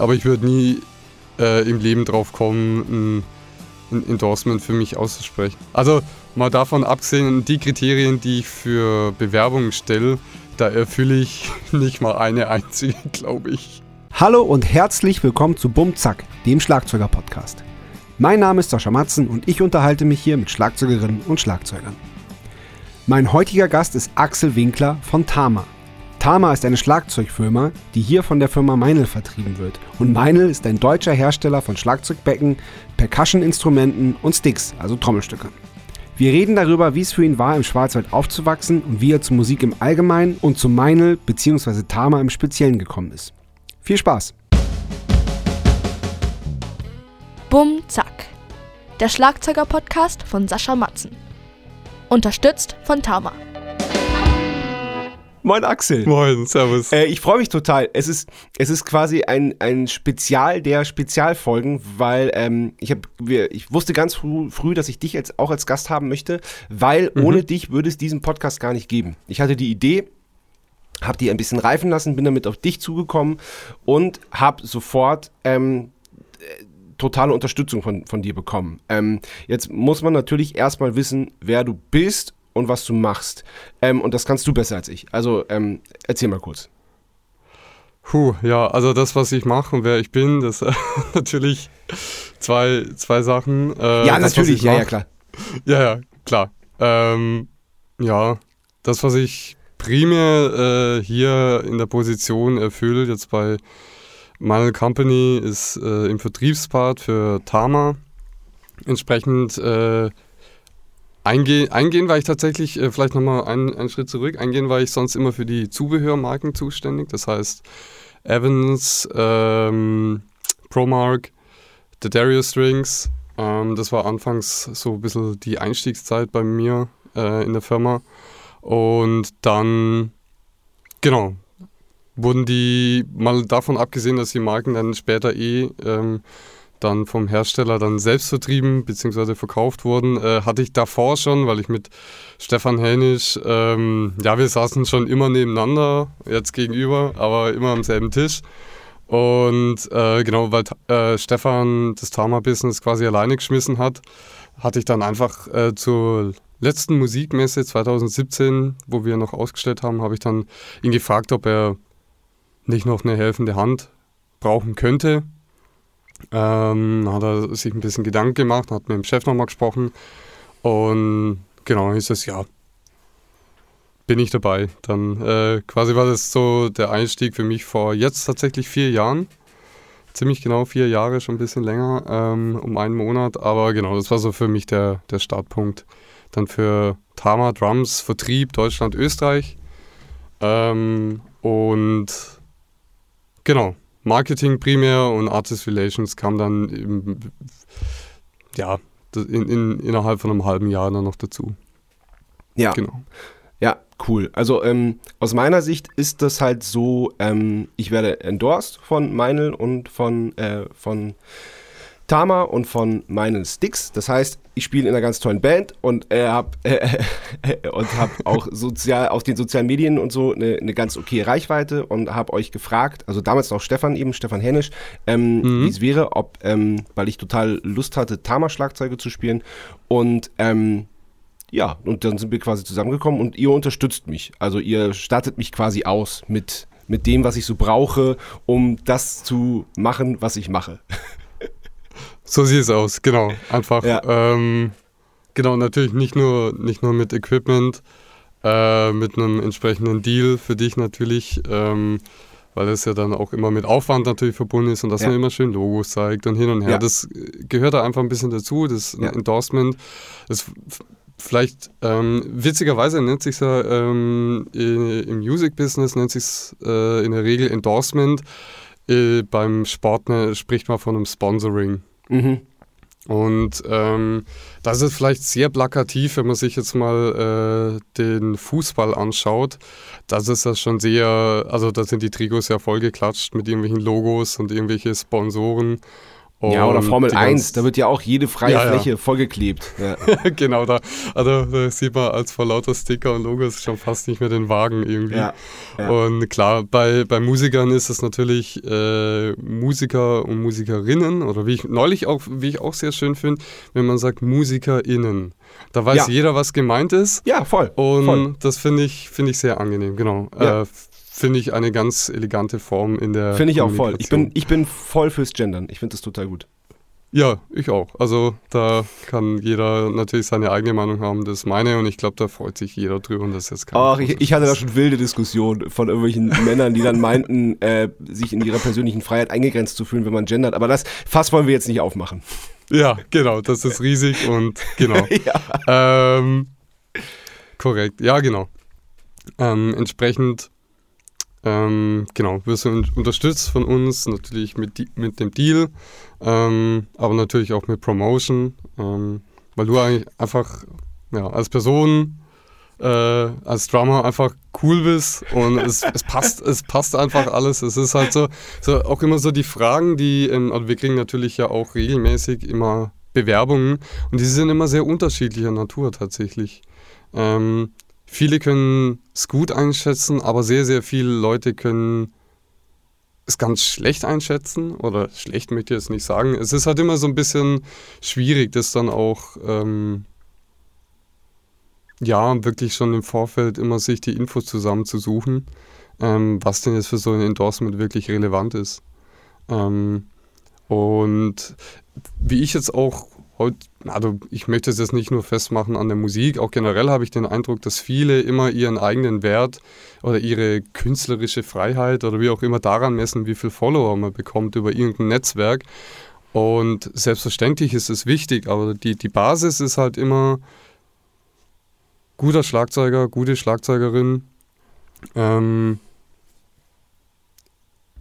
aber ich würde nie äh, im Leben drauf kommen, ein, ein Endorsement für mich auszusprechen. Also mal davon abgesehen, die Kriterien, die ich für Bewerbungen stelle, da erfülle ich nicht mal eine einzige, glaube ich. Hallo und herzlich willkommen zu Bum Zack, dem Schlagzeuger-Podcast. Mein Name ist Sascha Matzen und ich unterhalte mich hier mit Schlagzeugerinnen und Schlagzeugern. Mein heutiger Gast ist Axel Winkler von Tama. Tama ist eine Schlagzeugfirma, die hier von der Firma Meinl vertrieben wird. Und Meinl ist ein deutscher Hersteller von Schlagzeugbecken, Percussion-Instrumenten und Sticks, also Trommelstücke. Wir reden darüber, wie es für ihn war, im Schwarzwald aufzuwachsen und wie er zur Musik im Allgemeinen und zu Meinl bzw. Tama im Speziellen gekommen ist. Viel Spaß! Bum Zack. Der Schlagzeuger-Podcast von Sascha Matzen. Unterstützt von Tama. Moin Axel. Moin, servus. Äh, ich freue mich total. Es ist, es ist quasi ein, ein Spezial der Spezialfolgen, weil ähm, ich, hab, wir, ich wusste ganz früh, früh, dass ich dich jetzt auch als Gast haben möchte, weil mhm. ohne dich würde es diesen Podcast gar nicht geben. Ich hatte die Idee, habe die ein bisschen reifen lassen, bin damit auf dich zugekommen und habe sofort ähm, totale Unterstützung von, von dir bekommen. Ähm, jetzt muss man natürlich erstmal wissen, wer du bist und was du machst. Ähm, und das kannst du besser als ich. Also ähm, erzähl mal kurz. Puh, ja, also das, was ich mache und wer ich bin, das äh, natürlich zwei, zwei Sachen. Äh, ja, das, natürlich, ja, ja, klar. Ja, ja, klar. Ähm, ja, das, was ich primär äh, hier in der Position erfülle, jetzt bei meine Company, ist äh, im Vertriebspart für Tama. Entsprechend äh, Eingehen, eingehen war ich tatsächlich, äh, vielleicht nochmal einen, einen Schritt zurück, eingehen war ich sonst immer für die Zubehörmarken zuständig. Das heißt Evans, ähm, Promark, The Darius Strings. Ähm, das war anfangs so ein bisschen die Einstiegszeit bei mir äh, in der Firma. Und dann, genau, wurden die, mal davon abgesehen, dass die Marken dann später eh ähm, dann vom Hersteller dann selbst vertrieben bzw. verkauft wurden, äh, hatte ich davor schon, weil ich mit Stefan Hänisch, ähm, ja, wir saßen schon immer nebeneinander, jetzt gegenüber, aber immer am selben Tisch. Und äh, genau, weil äh, Stefan das Tama-Business quasi alleine geschmissen hat, hatte ich dann einfach äh, zur letzten Musikmesse 2017, wo wir noch ausgestellt haben, habe ich dann ihn gefragt, ob er nicht noch eine helfende Hand brauchen könnte ähm, hat er sich ein bisschen Gedanken gemacht, hat mit dem Chef nochmal gesprochen und genau hieß es, ja, bin ich dabei. Dann äh, quasi war das so der Einstieg für mich vor jetzt tatsächlich vier Jahren. Ziemlich genau vier Jahre, schon ein bisschen länger, ähm, um einen Monat. Aber genau, das war so für mich der, der Startpunkt. Dann für Tama Drums, Vertrieb Deutschland, Österreich. Ähm, und genau, Marketing primär und Artist Relations kam dann im, ja, in, in, innerhalb von einem halben Jahr dann noch dazu. Ja. Genau. Ja, cool. Also ähm, aus meiner Sicht ist das halt so, ähm, ich werde endorsed von Meinl und von, äh, von Tama und von meinen Sticks. Das heißt, ich spiele in einer ganz tollen Band und äh, habe äh, und hab auch sozial auf den sozialen Medien und so eine, eine ganz okay Reichweite und habe euch gefragt, also damals noch Stefan eben, Stefan Hennisch, ähm, mhm. wie es wäre, ob, ähm, weil ich total Lust hatte, Tama-Schlagzeuge zu spielen und ähm, ja, und dann sind wir quasi zusammengekommen und ihr unterstützt mich. Also ihr startet mich quasi aus mit, mit dem, was ich so brauche, um das zu machen, was ich mache. So sieht es aus, genau. Einfach, ja. ähm, genau, natürlich nicht nur, nicht nur mit Equipment, äh, mit einem entsprechenden Deal für dich natürlich, ähm, weil es ja dann auch immer mit Aufwand natürlich verbunden ist und dass ja. man immer schön Logos zeigt und hin und her. Ja. Das gehört da einfach ein bisschen dazu, das Endorsement. Das vielleicht ähm, witzigerweise nennt sich ja ähm, im Music Business nennt sich äh, in der Regel Endorsement. Äh, beim Sport ne, spricht man von einem Sponsoring. Mhm. Und ähm, das ist vielleicht sehr plakativ, wenn man sich jetzt mal äh, den Fußball anschaut. Das ist das schon sehr, also da sind die Trikots ja vollgeklatscht mit irgendwelchen Logos und irgendwelche Sponsoren. Und ja, oder Formel 1, da wird ja auch jede freie ja, Fläche ja. vollgeklebt. Ja. genau, da, also, da sieht man als vor lauter Sticker und Logos schon fast nicht mehr den Wagen irgendwie. Und klar, bei, bei Musikern ist es natürlich äh, Musiker und Musikerinnen oder wie ich neulich auch, wie ich auch sehr schön finde, wenn man sagt MusikerInnen. Da weiß jeder, was gemeint ist. Ja, voll. Und voll. das finde ich, find ich sehr angenehm, genau. Äh, finde ich eine ganz elegante Form in der. Finde ich auch voll. Ich bin, ich bin voll fürs Gendern. Ich finde das total gut. Ja, ich auch. Also da kann jeder natürlich seine eigene Meinung haben. Das ist meine und ich glaube, da freut sich jeder drüber und das ist jetzt Ach, ich, ich, hatte da schon wilde Diskussionen von irgendwelchen Männern, die dann meinten, äh, sich in ihrer persönlichen Freiheit eingegrenzt zu fühlen, wenn man gendert. Aber das Fass wollen wir jetzt nicht aufmachen. Ja, genau. Das ist riesig und genau. ja. ähm, korrekt. Ja, genau. Ähm, entsprechend ähm, genau, wirst du unterstützt von uns, natürlich mit, mit dem Deal, ähm, aber natürlich auch mit Promotion, ähm, weil du eigentlich einfach ja, als Person, äh, als Drummer einfach cool bist und es, es, passt, es passt einfach alles. Es ist halt so, so auch immer so die Fragen, die, also wir kriegen natürlich ja auch regelmäßig immer Bewerbungen und die sind immer sehr unterschiedlicher Natur tatsächlich. Ähm, viele können es gut einschätzen, aber sehr, sehr viele Leute können es ganz schlecht einschätzen oder schlecht möchte ich jetzt nicht sagen. Es ist halt immer so ein bisschen schwierig, das dann auch ähm, ja wirklich schon im Vorfeld immer sich die Infos zusammenzusuchen, ähm, was denn jetzt für so ein Endorsement wirklich relevant ist. Ähm, und wie ich jetzt auch also ich möchte es jetzt nicht nur festmachen an der Musik, auch generell habe ich den Eindruck, dass viele immer ihren eigenen Wert oder ihre künstlerische Freiheit oder wie auch immer daran messen, wie viel Follower man bekommt über irgendein Netzwerk. Und selbstverständlich ist es wichtig, aber die, die Basis ist halt immer guter Schlagzeuger, gute Schlagzeugerin. Ähm,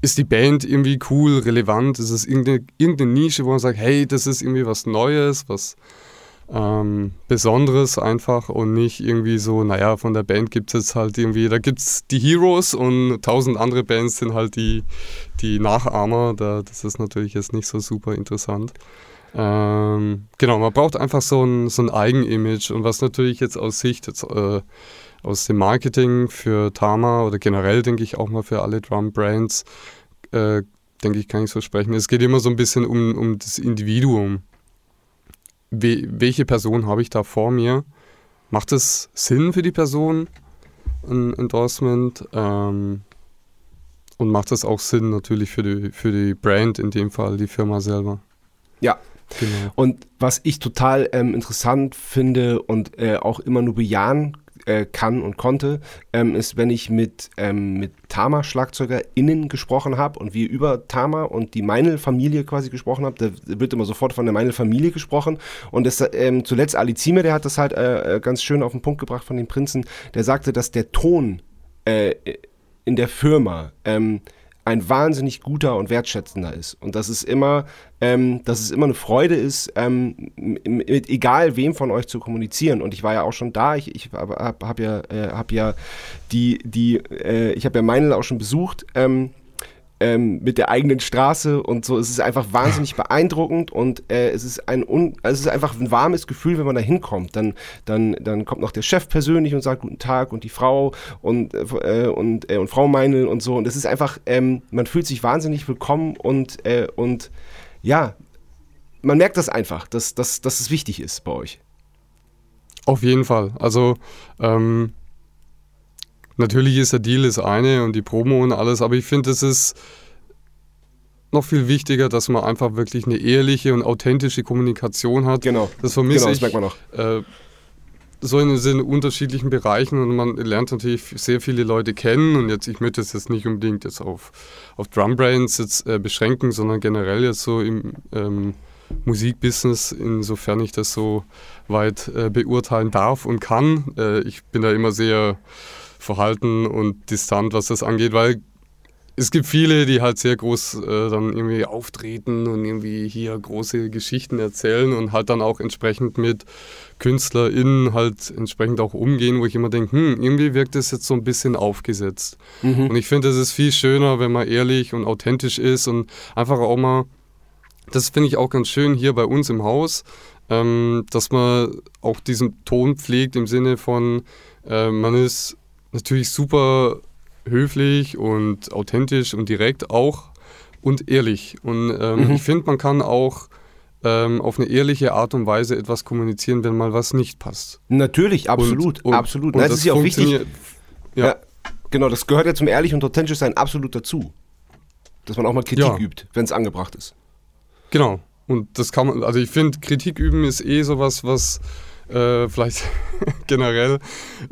ist die Band irgendwie cool, relevant? Ist es irgendeine, irgendeine Nische, wo man sagt, hey, das ist irgendwie was Neues, was ähm, Besonderes einfach und nicht irgendwie so, naja, von der Band gibt es jetzt halt irgendwie, da gibt es die Heroes und tausend andere Bands sind halt die, die Nachahmer. Da, das ist natürlich jetzt nicht so super interessant. Ähm, genau, man braucht einfach so ein, so ein Eigenimage und was natürlich jetzt aus Sicht jetzt, äh, aus dem Marketing für Tama oder generell denke ich auch mal für alle Drum-Brands, äh, denke ich, kann ich so sprechen. Es geht immer so ein bisschen um, um das Individuum. We welche Person habe ich da vor mir? Macht es Sinn für die Person, ein Endorsement? Ähm, und macht es auch Sinn natürlich für die, für die Brand, in dem Fall die Firma selber? Ja, Genau. Und was ich total ähm, interessant finde und äh, auch immer nur bejahen äh, kann und konnte, ähm, ist, wenn ich mit, ähm, mit Tama-SchlagzeugerInnen gesprochen habe und wir über Tama und die Meinl-Familie quasi gesprochen haben. Da wird immer sofort von der Meinl-Familie gesprochen. Und das, ähm, zuletzt Ali Zime, der hat das halt äh, äh, ganz schön auf den Punkt gebracht von den Prinzen. Der sagte, dass der Ton äh, in der Firma ähm, ein wahnsinnig guter und wertschätzender ist. Und dass es immer, ähm, dass es immer eine Freude ist, ähm, mit egal wem von euch zu kommunizieren. Und ich war ja auch schon da, ich, ich habe hab ja, äh, hab ja die, die, äh, ich habe ja Meinl auch schon besucht. Ähm, ähm, mit der eigenen Straße und so. Es ist einfach wahnsinnig beeindruckend und äh, es ist ein un also es ist einfach ein warmes Gefühl, wenn man da hinkommt. Dann, dann, dann kommt noch der Chef persönlich und sagt Guten Tag und die Frau und, äh, und, äh, und Frau Meinl und so. Und es ist einfach, ähm, man fühlt sich wahnsinnig willkommen und, äh, und ja, man merkt das einfach, dass, dass, dass es wichtig ist bei euch. Auf jeden Fall. Also ähm, Natürlich ist der Deal das eine und die Promo und alles, aber ich finde, es ist noch viel wichtiger, dass man einfach wirklich eine ehrliche und authentische Kommunikation hat. Genau. Das vermisse genau, das merkt man noch. Äh, so in, in unterschiedlichen Bereichen und man lernt natürlich sehr viele Leute kennen und jetzt, ich möchte es jetzt nicht unbedingt jetzt auf, auf Drum Brains jetzt äh, beschränken, sondern generell jetzt so im ähm, Musikbusiness, insofern ich das so weit äh, beurteilen darf und kann. Äh, ich bin da immer sehr verhalten und distant, was das angeht, weil es gibt viele, die halt sehr groß äh, dann irgendwie auftreten und irgendwie hier große Geschichten erzählen und halt dann auch entsprechend mit KünstlerInnen halt entsprechend auch umgehen, wo ich immer denke, hm, irgendwie wirkt das jetzt so ein bisschen aufgesetzt. Mhm. Und ich finde, es ist viel schöner, wenn man ehrlich und authentisch ist und einfach auch mal das finde ich auch ganz schön hier bei uns im Haus, ähm, dass man auch diesen Ton pflegt im Sinne von, äh, man ist natürlich super höflich und authentisch und direkt auch und ehrlich. Und ähm, mhm. ich finde, man kann auch ähm, auf eine ehrliche Art und Weise etwas kommunizieren, wenn mal was nicht passt. Natürlich, absolut, und, und, absolut. Und das, das ist ja auch wichtig. Ja. ja. genau, das gehört ja zum ehrlich und authentisch sein absolut dazu. Dass man auch mal Kritik ja. übt, wenn es angebracht ist. Genau. Und das kann man, also ich finde, Kritik üben ist eh sowas, was äh, vielleicht generell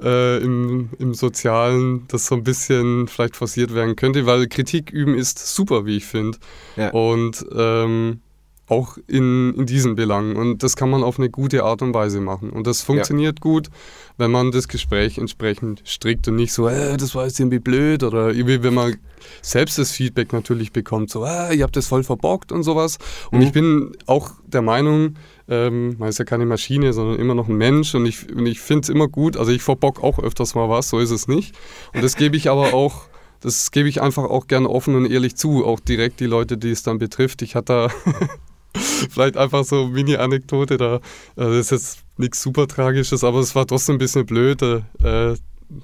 äh, im, im Sozialen das so ein bisschen vielleicht forciert werden könnte, weil Kritik üben ist super, wie ich finde. Ja. Und ähm, auch in, in diesen Belangen. Und das kann man auf eine gute Art und Weise machen. Und das funktioniert ja. gut, wenn man das Gespräch entsprechend strickt und nicht so, äh, das war jetzt irgendwie blöd oder irgendwie, wenn man selbst das Feedback natürlich bekommt, so, äh, ihr habt das voll verbockt und sowas. Und mhm. ich bin auch der Meinung, ähm, man ist ja keine Maschine, sondern immer noch ein Mensch und ich, und ich finde es immer gut, also ich verbock auch öfters mal was, so ist es nicht. Und das gebe ich aber auch das gebe ich einfach auch gerne offen und ehrlich zu, auch direkt die Leute, die es dann betrifft. Ich hatte da Vielleicht einfach so Mini-Anekdote da. Äh, das ist jetzt nichts super Tragisches, aber es war trotzdem ein bisschen blöd. Äh,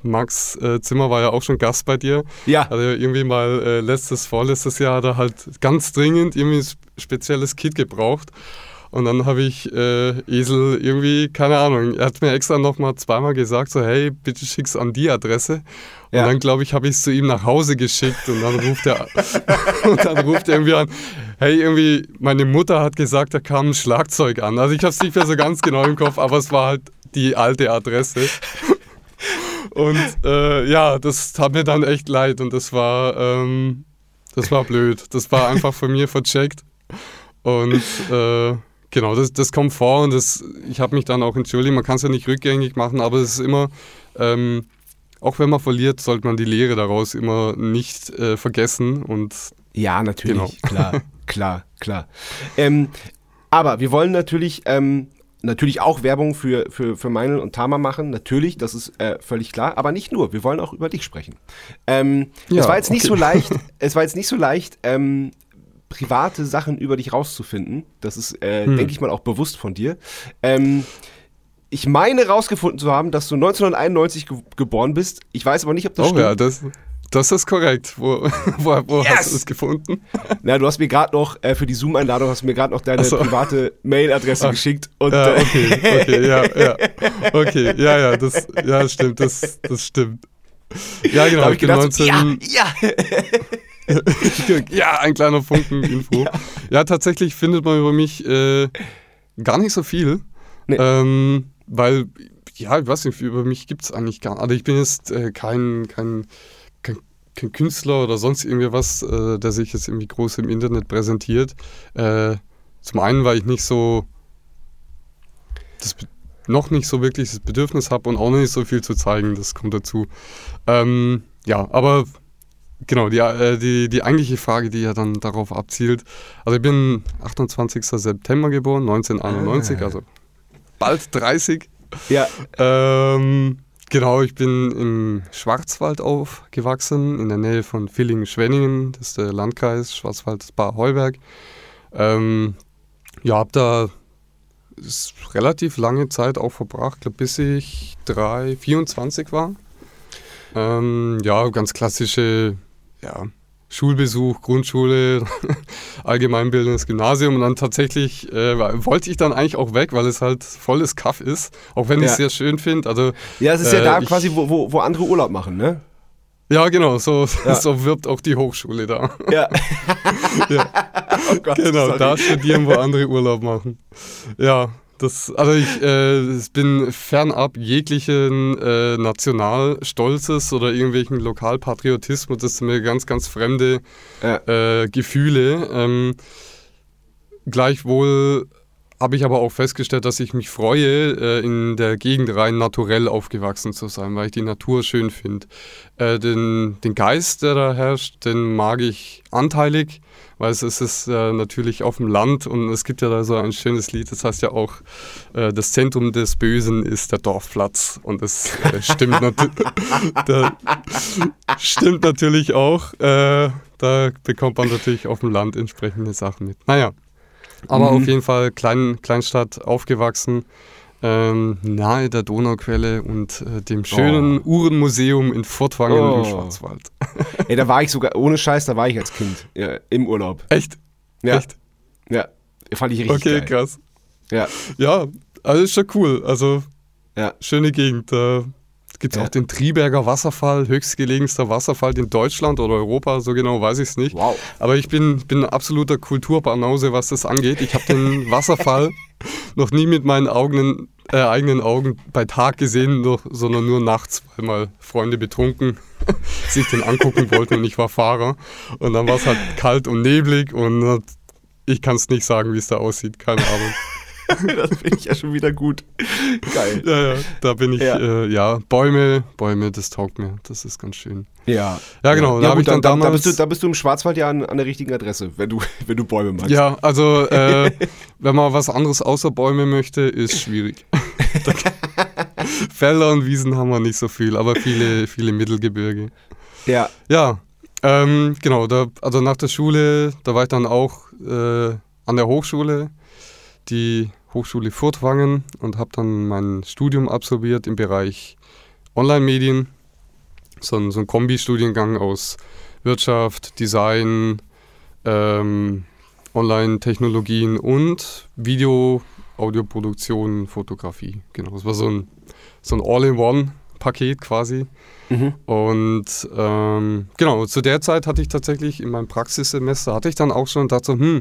Max äh, Zimmer war ja auch schon Gast bei dir. Ja. Hat irgendwie mal äh, letztes, vorletztes Jahr da halt ganz dringend irgendwie ein spezielles Kit gebraucht. Und dann habe ich äh, Esel irgendwie, keine Ahnung, er hat mir extra nochmal zweimal gesagt, so hey, bitte schick's an die Adresse. Und ja. dann, glaube ich, habe ich es zu ihm nach Hause geschickt und dann ruft er und dann ruft er irgendwie an, hey, irgendwie, meine Mutter hat gesagt, da kam ein Schlagzeug an. Also ich habe es nicht mehr so ganz genau im Kopf, aber es war halt die alte Adresse. Und äh, ja, das tat mir dann echt leid und das war, ähm, das war blöd. Das war einfach von mir vercheckt. Und äh, Genau, das, das kommt vor und das, ich habe mich dann auch entschuldigt. Man kann es ja nicht rückgängig machen, aber es ist immer, ähm, auch wenn man verliert, sollte man die Lehre daraus immer nicht äh, vergessen. Und ja, natürlich, genau. klar, klar, klar. Ähm, aber wir wollen natürlich ähm, natürlich auch Werbung für, für, für Meinl und Tama machen, natürlich, das ist äh, völlig klar, aber nicht nur, wir wollen auch über dich sprechen. Ähm, ja, es war jetzt okay. nicht so leicht, es war jetzt nicht so leicht, ähm, private Sachen über dich rauszufinden. Das ist, äh, hm. denke ich mal, auch bewusst von dir. Ähm, ich meine rausgefunden zu haben, dass du 1991 ge geboren bist. Ich weiß aber nicht, ob das oh, stimmt. Ja, das, das ist korrekt. Wo, wo, wo yes. hast du es gefunden? Na, du hast mir gerade noch äh, für die Zoom-Einladung hast du mir gerade noch deine so. private Mailadresse geschickt. Und, ja, okay, okay, ja, ja. Okay, ja, ja, das, ja, stimmt, das, das stimmt. Ja, genau. ich gedacht, 19, ja, ja. ja, ein kleiner Funken-Info. Ja. ja. tatsächlich findet man über mich äh, gar nicht so viel. Nee. Ähm, weil, ja, ich weiß nicht, über mich gibt es eigentlich gar nicht. Also ich bin jetzt äh, kein, kein, Künstler oder sonst irgendwie was, äh, der sich jetzt irgendwie groß im Internet präsentiert. Äh, zum einen, weil ich nicht so das noch nicht so wirklich das Bedürfnis habe und auch noch nicht so viel zu zeigen, das kommt dazu. Ähm, ja, aber Genau, die, äh, die, die eigentliche Frage, die ja dann darauf abzielt. Also ich bin 28. September geboren, 1991, ah. also bald 30. Ja. Ähm, genau, ich bin im Schwarzwald aufgewachsen, in der Nähe von Villingen-Schwenningen, das ist der Landkreis Schwarzwald-Bar-Heuberg. Ähm, ja, habe da relativ lange Zeit auch verbracht, glaub, bis ich 3, 24 war. Ähm, ja, ganz klassische ja, Schulbesuch, Grundschule, allgemeinbildendes Gymnasium und dann tatsächlich äh, wollte ich dann eigentlich auch weg, weil es halt volles Kaff ist, auch wenn ja. ich es sehr schön finde. Also, ja, es ist äh, ja da ich, quasi, wo, wo, wo andere Urlaub machen, ne? Ja, genau, so, ja. so wirbt auch die Hochschule da. Ja. ja. Oh Gott, genau, sorry. da studieren, wo andere Urlaub machen. Ja, das, also ich äh, bin fernab jeglichen äh, Nationalstolzes oder irgendwelchen Lokalpatriotismus. Das sind mir ganz, ganz fremde ja. äh, Gefühle. Ähm, gleichwohl habe ich aber auch festgestellt, dass ich mich freue, äh, in der Gegend rein naturell aufgewachsen zu sein, weil ich die Natur schön finde. Äh, den, den Geist, der da herrscht, den mag ich anteilig weil es ist äh, natürlich auf dem Land und es gibt ja da so ein schönes Lied, das heißt ja auch, äh, das Zentrum des Bösen ist der Dorfplatz und das äh, stimmt, nat stimmt natürlich auch. Äh, da bekommt man natürlich auf dem Land entsprechende Sachen mit. Naja. Aber mhm. auf jeden Fall Klein, Kleinstadt aufgewachsen, ähm, nahe der Donauquelle und äh, dem schönen oh. Uhrenmuseum in Furtwangen oh. im Schwarzwald. Ey, da war ich sogar, ohne Scheiß, da war ich als Kind ja, im Urlaub. Echt? Ja. Echt? Ja, fand ich richtig okay, geil. Okay, krass. Ja. Ja, also ist schon cool. Also, ja. schöne Gegend. Da gibt es ja. auch den Triberger Wasserfall, höchstgelegenster Wasserfall in Deutschland oder Europa, so genau weiß ich es nicht. Wow. Aber ich bin, bin ein absoluter Kulturbanause, was das angeht. Ich habe den Wasserfall noch nie mit meinen Augen, äh, eigenen Augen bei Tag gesehen, noch, sondern nur nachts, weil mal Freunde betrunken sich den angucken wollten und ich war Fahrer. Und dann war es halt kalt und neblig und ich kann es nicht sagen, wie es da aussieht, keine Ahnung. das finde ich ja schon wieder gut. Geil. Ja, ja, da bin ich, ja. Äh, ja, Bäume, Bäume, das taugt mir. Das ist ganz schön. Ja. Ja, genau. Ja, da, gut, dann dann, damals, da, bist du, da bist du im Schwarzwald ja an, an der richtigen Adresse, wenn du, wenn du Bäume magst. Ja, also, äh, wenn man was anderes außer Bäume möchte, ist schwierig. Felder und Wiesen haben wir nicht so viel, aber viele, viele Mittelgebirge. Ja. Ja, ähm, genau. Da, also nach der Schule, da war ich dann auch äh, an der Hochschule die Hochschule Furtwangen und habe dann mein Studium absolviert im Bereich Online-Medien. So ein, so ein Kombi-Studiengang aus Wirtschaft, Design, ähm, Online-Technologien und Video, Audioproduktion, Fotografie. Genau, das war so ein, so ein All-in-One-Paket quasi. Mhm. Und ähm, genau, zu der Zeit hatte ich tatsächlich in meinem Praxissemester, hatte ich dann auch schon gedacht so, hm,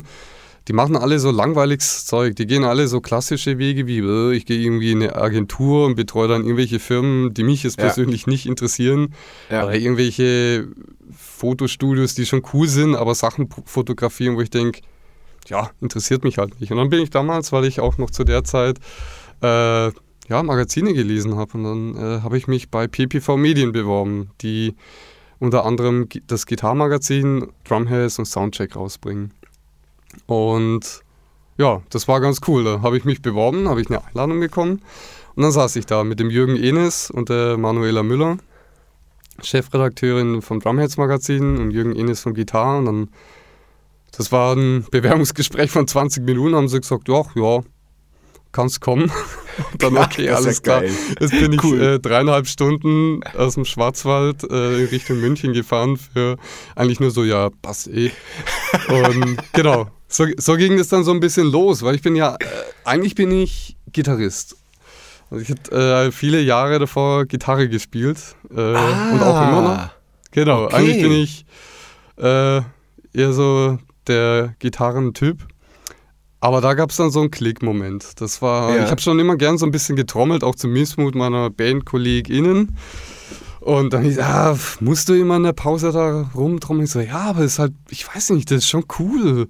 die machen alle so langweiliges Zeug. Die gehen alle so klassische Wege wie, äh, ich gehe irgendwie in eine Agentur und betreue dann irgendwelche Firmen, die mich jetzt ja. persönlich nicht interessieren. Ja. Oder irgendwelche Fotostudios, die schon cool sind, aber Sachen fotografieren, wo ich denke, ja, interessiert mich halt nicht. Und dann bin ich damals, weil ich auch noch zu der Zeit äh, ja, Magazine gelesen habe. Und dann äh, habe ich mich bei PPV Medien beworben, die unter anderem das Gitarrmagazin Drumheads und Soundcheck rausbringen. Und ja, das war ganz cool. Da habe ich mich beworben, habe ich eine Einladung bekommen. Und dann saß ich da mit dem Jürgen Enes und der Manuela Müller, Chefredakteurin vom Drumheads Magazin und Jürgen Enes vom Gitarre. Und dann, das war ein Bewerbungsgespräch von 20 Minuten, haben sie gesagt, ja, ja, kannst kommen. Und dann, okay, ja, alles klar. Jetzt bin ich cool. äh, dreieinhalb Stunden aus dem Schwarzwald äh, in Richtung München gefahren für eigentlich nur so, ja, passt eh. Und genau, so, so ging es dann so ein bisschen los, weil ich bin ja, äh, eigentlich bin ich Gitarrist. Also ich habe äh, viele Jahre davor Gitarre gespielt ah, und auch immer noch. Genau, okay. eigentlich bin ich äh, eher so der Gitarrentyp. Aber da gab es dann so einen Klickmoment. Das war, ja. ich habe schon immer gern so ein bisschen getrommelt, auch zum Missmut meiner BandkollegInnen. Und dann ich, ah, musst du immer in der Pause da rumtrommeln? Ich so, ja, aber ist halt, ich weiß nicht, das ist schon cool.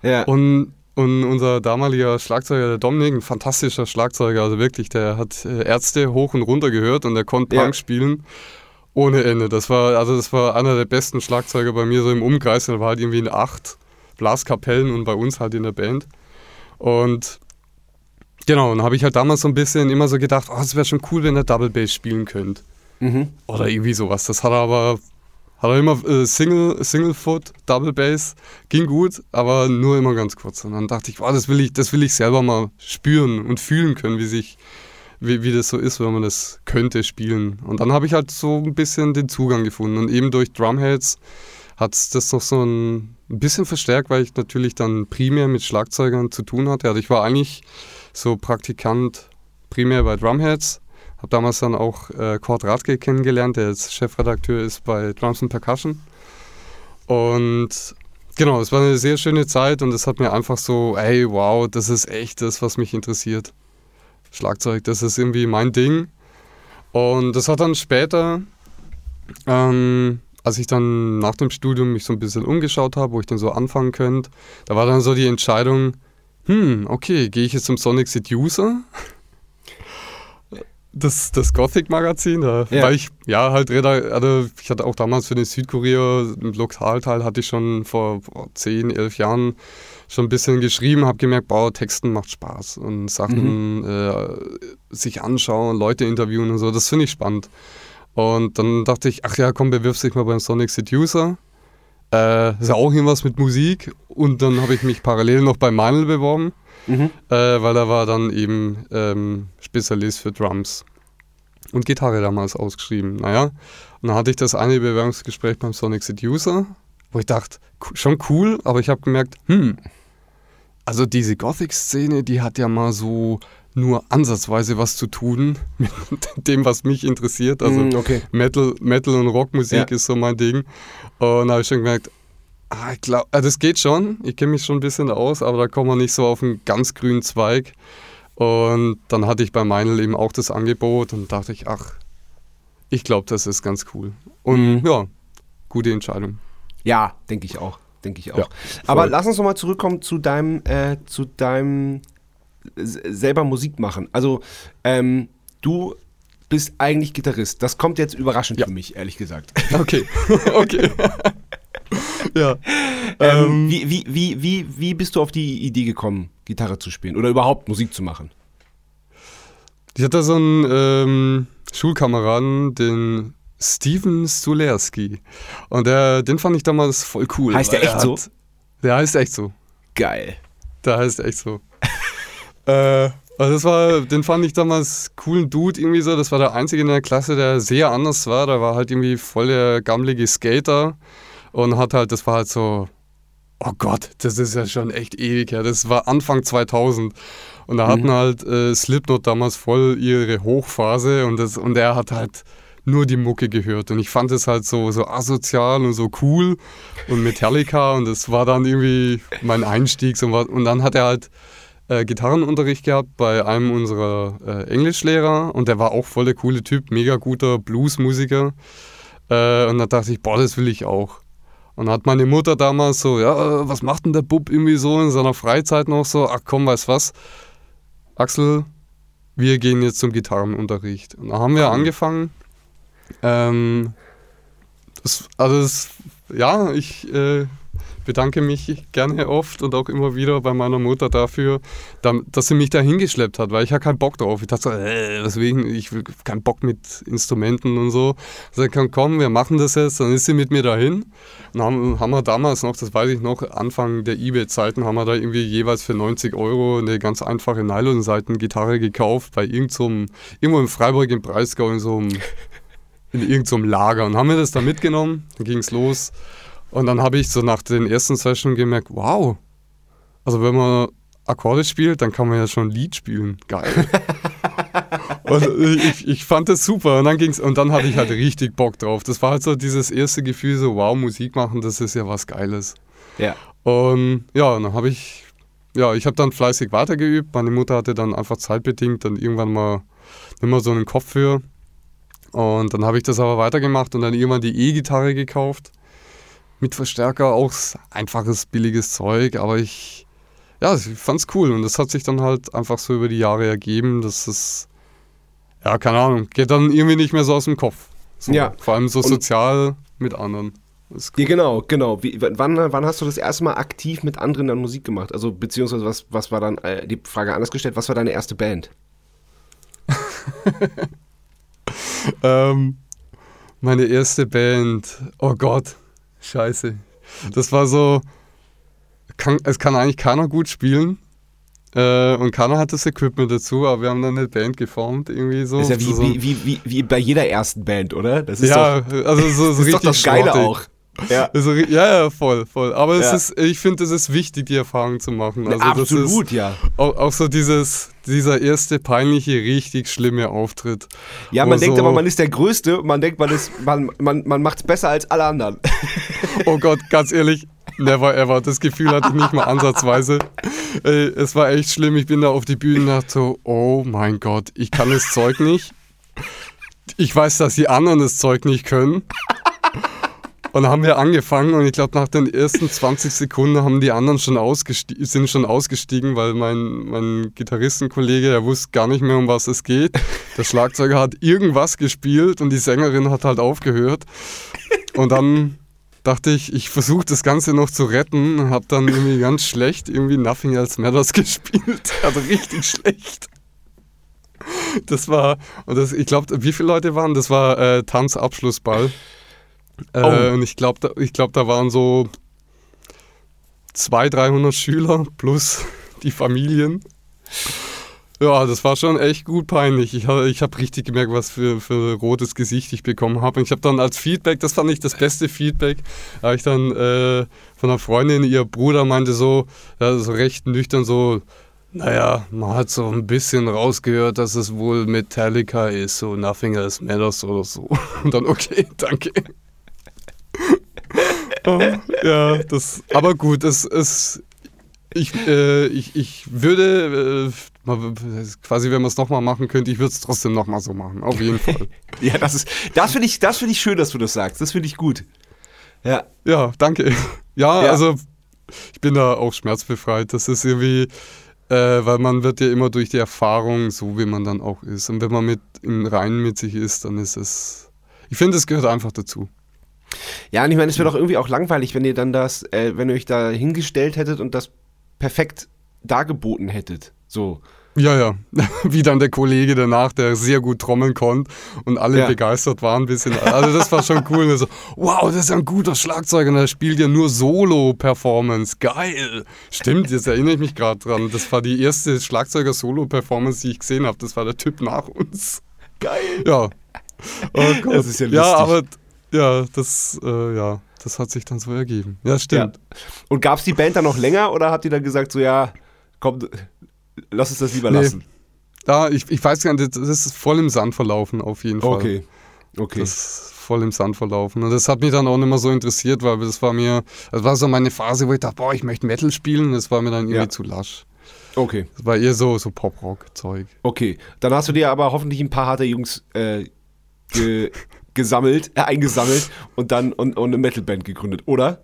Ja. Und, und unser damaliger Schlagzeuger, der Dominik, ein fantastischer Schlagzeuger, also wirklich, der hat äh, Ärzte hoch und runter gehört und der konnte Punk ja. spielen ohne Ende. Das war, also das war einer der besten Schlagzeuger bei mir so im Umkreis. Der war halt irgendwie in acht Blaskapellen und bei uns halt in der Band. Und genau, und habe ich halt damals so ein bisschen immer so gedacht, oh, es wäre schon cool, wenn er Double Bass spielen könnte. Mhm. Oder irgendwie sowas. Das hat er aber hat er immer äh, Single, Single Foot, Double Bass, ging gut, aber nur immer ganz kurz. Und dann dachte ich, oh, das will ich, das will ich selber mal spüren und fühlen können, wie sich, wie, wie das so ist, wenn man das könnte spielen. Und dann habe ich halt so ein bisschen den Zugang gefunden. Und eben durch Drumheads hat das noch so ein bisschen verstärkt, weil ich natürlich dann primär mit Schlagzeugern zu tun hatte. Also ich war eigentlich so Praktikant primär bei Drumheads, habe damals dann auch äh, Kurt Radke kennengelernt, der jetzt Chefredakteur ist bei Drums and Percussion. Und genau, es war eine sehr schöne Zeit und es hat mir einfach so, ey, wow, das ist echt das, was mich interessiert. Schlagzeug, das ist irgendwie mein Ding. Und das hat dann später ähm, als ich dann nach dem Studium mich so ein bisschen umgeschaut habe, wo ich denn so anfangen könnte, da war dann so die Entscheidung, hm, okay, gehe ich jetzt zum Sonic Seducer? Das, das Gothic-Magazin, da ja. war ich, ja, halt, also ich hatte auch damals für den Südkurier, im Lokalteil hatte ich schon vor, vor 10, 11 Jahren schon ein bisschen geschrieben, habe gemerkt, boah, Texten macht Spaß und Sachen mhm. äh, sich anschauen, Leute interviewen und so, das finde ich spannend. Und dann dachte ich, ach ja, komm, bewirbst dich mal beim Sonic Seducer. Äh, ist ja auch irgendwas mit Musik. Und dann habe ich mich parallel noch bei Meinl beworben, mhm. äh, weil er war dann eben ähm, Spezialist für Drums und Gitarre damals ausgeschrieben. Naja, und dann hatte ich das eine Bewerbungsgespräch beim Sonic Seducer, wo ich dachte, schon cool, aber ich habe gemerkt, hm, also diese Gothic-Szene, die hat ja mal so nur ansatzweise was zu tun mit dem, was mich interessiert. Also mm, okay. Metal, Metal und Rockmusik ja. ist so mein Ding. Und da habe ich schon gemerkt, ah, ich glaube, also das geht schon. Ich kenne mich schon ein bisschen aus, aber da kommt man nicht so auf einen ganz grünen Zweig. Und dann hatte ich bei Meinl eben auch das Angebot und dachte ich, ach, ich glaube, das ist ganz cool. Und mm. ja, gute Entscheidung. Ja, denke ich auch. Denke ich auch. Ja, Aber lass uns nochmal zurückkommen zu deinem, äh, zu deinem selber Musik machen. Also, ähm, du bist eigentlich Gitarrist. Das kommt jetzt überraschend ja. für mich, ehrlich gesagt. Okay, okay. ja. Ähm, ähm, wie, wie, wie, wie, wie bist du auf die Idee gekommen, Gitarre zu spielen oder überhaupt Musik zu machen? Ich hatte so einen ähm, Schulkameraden, den Steven Stulerski. Und der, den fand ich damals voll cool. Heißt der echt hat, so? Der heißt echt so. Geil. Der heißt echt so. Äh, also das war, den fand ich damals coolen Dude irgendwie so. Das war der einzige in der Klasse, der sehr anders war. Der war halt irgendwie voll der gammelige Skater und hat halt, das war halt so, oh Gott, das ist ja schon echt ewig her. Das war Anfang 2000 und da mhm. hatten halt äh, Slipknot damals voll ihre Hochphase und, das, und er hat halt nur die Mucke gehört. Und ich fand es halt so, so asozial und so cool und Metallica und das war dann irgendwie mein Einstieg. Und dann hat er halt äh, Gitarrenunterricht gehabt bei einem unserer äh, Englischlehrer und der war auch voll der coole Typ, mega guter Bluesmusiker. Äh, und da dachte ich, boah, das will ich auch. Und hat meine Mutter damals so, ja, was macht denn der Bub irgendwie so in seiner Freizeit noch so? Ach komm, weißt was? Axel, wir gehen jetzt zum Gitarrenunterricht. Und da haben wir angefangen ähm, das, also das, ja, ich äh, bedanke mich gerne oft und auch immer wieder bei meiner Mutter dafür, dass sie mich da hingeschleppt hat, weil ich hatte keinen Bock drauf. Ich dachte so, äh, deswegen, ich will keinen Bock mit Instrumenten und so. Sie also kann komm, wir machen das jetzt. Dann ist sie mit mir dahin. Und haben, haben wir damals noch, das weiß ich noch, Anfang der Ebay-Zeiten, haben wir da irgendwie jeweils für 90 Euro eine ganz einfache Nylon-Seiten-Gitarre gekauft bei irgendeinem, irgendwo in Freiburg im Breisgau in so einem in irgendeinem Lager und haben wir das da mitgenommen. Dann ging es los. Und dann habe ich so nach den ersten Sessions gemerkt, wow, also wenn man Akkorde spielt, dann kann man ja schon ein Lied spielen. Geil. und ich, ich fand das super. Und dann ging's, und dann hatte ich halt richtig Bock drauf. Das war halt so dieses erste Gefühl, so wow, Musik machen, das ist ja was Geiles. Ja. Und ja, dann habe ich, ja, ich habe dann fleißig weitergeübt. Meine Mutter hatte dann einfach zeitbedingt dann irgendwann mal nicht mehr so einen Kopf für. Und dann habe ich das aber weitergemacht und dann irgendwann die E-Gitarre gekauft. Mit Verstärker, auch einfaches, billiges Zeug, aber ich, ja, ich fand's cool und das hat sich dann halt einfach so über die Jahre ergeben, dass es, ja, keine Ahnung, geht dann irgendwie nicht mehr so aus dem Kopf. So, ja. Vor allem so sozial mit anderen. Ja, genau, genau. Wie, wann, wann hast du das erste Mal aktiv mit anderen dann Musik gemacht? Also, beziehungsweise, was, was war dann, äh, die Frage anders gestellt, was war deine erste Band? ähm, meine erste Band. Oh Gott, scheiße. Das war so, kann, es kann eigentlich keiner gut spielen. Äh, und keiner hat das Equipment dazu, aber wir haben dann eine Band geformt, irgendwie so. Das ist ja wie, so wie, wie, wie, wie bei jeder ersten Band, oder? Das ist ja, doch, also so, so das ist doch das Geile auch. Ja. Also, ja, ja, voll, voll. Aber ja. es ist, ich finde, es ist wichtig, die Erfahrung zu machen. Also, Absolut, ist ja. Auch, auch, so dieses, dieser erste peinliche, richtig schlimme Auftritt. Ja, man denkt so, aber, man ist der Größte. Man denkt, man, ist, man, man, man macht es besser als alle anderen. Oh Gott, ganz ehrlich, never ever. Das Gefühl hatte ich nicht mal ansatzweise. es war echt schlimm. Ich bin da auf die Bühne und dachte so, oh mein Gott, ich kann das Zeug nicht. Ich weiß, dass die anderen das Zeug nicht können. Und dann haben wir angefangen und ich glaube, nach den ersten 20 Sekunden haben die anderen schon sind schon ausgestiegen, weil mein, mein Gitarristenkollege, der wusste gar nicht mehr, um was es geht. Der Schlagzeuger hat irgendwas gespielt und die Sängerin hat halt aufgehört. Und dann dachte ich, ich versuche das Ganze noch zu retten und habe dann irgendwie ganz schlecht irgendwie Nothing Else Matters gespielt. Also richtig schlecht. Das war, und das, ich glaube, wie viele Leute waren? Das war äh, Tanzabschlussball. Äh, oh. Und ich glaube, da, glaub, da waren so 200, 300 Schüler plus die Familien. Ja, das war schon echt gut peinlich. Ich habe ich hab richtig gemerkt, was für, für rotes Gesicht ich bekommen habe. Und ich habe dann als Feedback, das fand ich das beste Feedback, habe ich dann äh, von einer Freundin, ihr Bruder meinte so, ja, so recht nüchtern so, naja, man hat so ein bisschen rausgehört, dass es wohl Metallica ist, so Nothing Else Matters oder so. Und dann, okay, danke. oh, ja, das, aber gut, es, es, ich, äh, ich, ich würde, äh, quasi, wenn man es nochmal machen könnte, ich würde es trotzdem nochmal so machen, auf jeden Fall. ja, das ist, das finde ich, das finde ich schön, dass du das sagst. Das finde ich gut. Ja. Ja, danke. Ja, ja, also ich bin da auch schmerzbefreit. Das ist irgendwie, äh, weil man wird ja immer durch die Erfahrung so, wie man dann auch ist. Und wenn man mit im Reinen mit sich ist, dann ist es. Ich finde, es gehört einfach dazu. Ja, und ich meine, es wäre doch irgendwie auch langweilig, wenn ihr dann das, äh, wenn ihr euch da hingestellt hättet und das perfekt dargeboten hättet. So. Ja, ja. Wie dann der Kollege danach, der sehr gut trommeln konnte und alle ja. begeistert waren ein bisschen. Also das war schon cool. So, wow, das ist ein guter Schlagzeuger und er spielt ja nur Solo-Performance. Geil. Stimmt, jetzt erinnere ich mich gerade dran. Das war die erste Schlagzeuger-Solo-Performance, die ich gesehen habe. Das war der Typ nach uns. Geil. Ja. Oh Gott. Das ist ja lustig. Ja, aber ja, das, äh, ja das hat sich dann so ergeben. Ja, stimmt. Ja. Und gab es die Band dann noch länger oder habt ihr dann gesagt, so ja, komm, lass uns das lieber nee. lassen? Da, ich, ich weiß gar nicht, das ist voll im Sand verlaufen, auf jeden Fall. Okay. Okay. Das ist voll im Sand verlaufen. Und das hat mich dann auch nicht mehr so interessiert, weil das war mir, das war so meine Phase, wo ich dachte, boah, ich möchte Metal spielen. Und das war mir dann irgendwie ja. zu lasch. Okay. Das war eher so, so Pop-Rock-Zeug. Okay. Dann hast du dir aber hoffentlich ein paar harte Jungs äh, ge gesammelt, äh, eingesammelt und dann und, und eine Metalband gegründet, oder?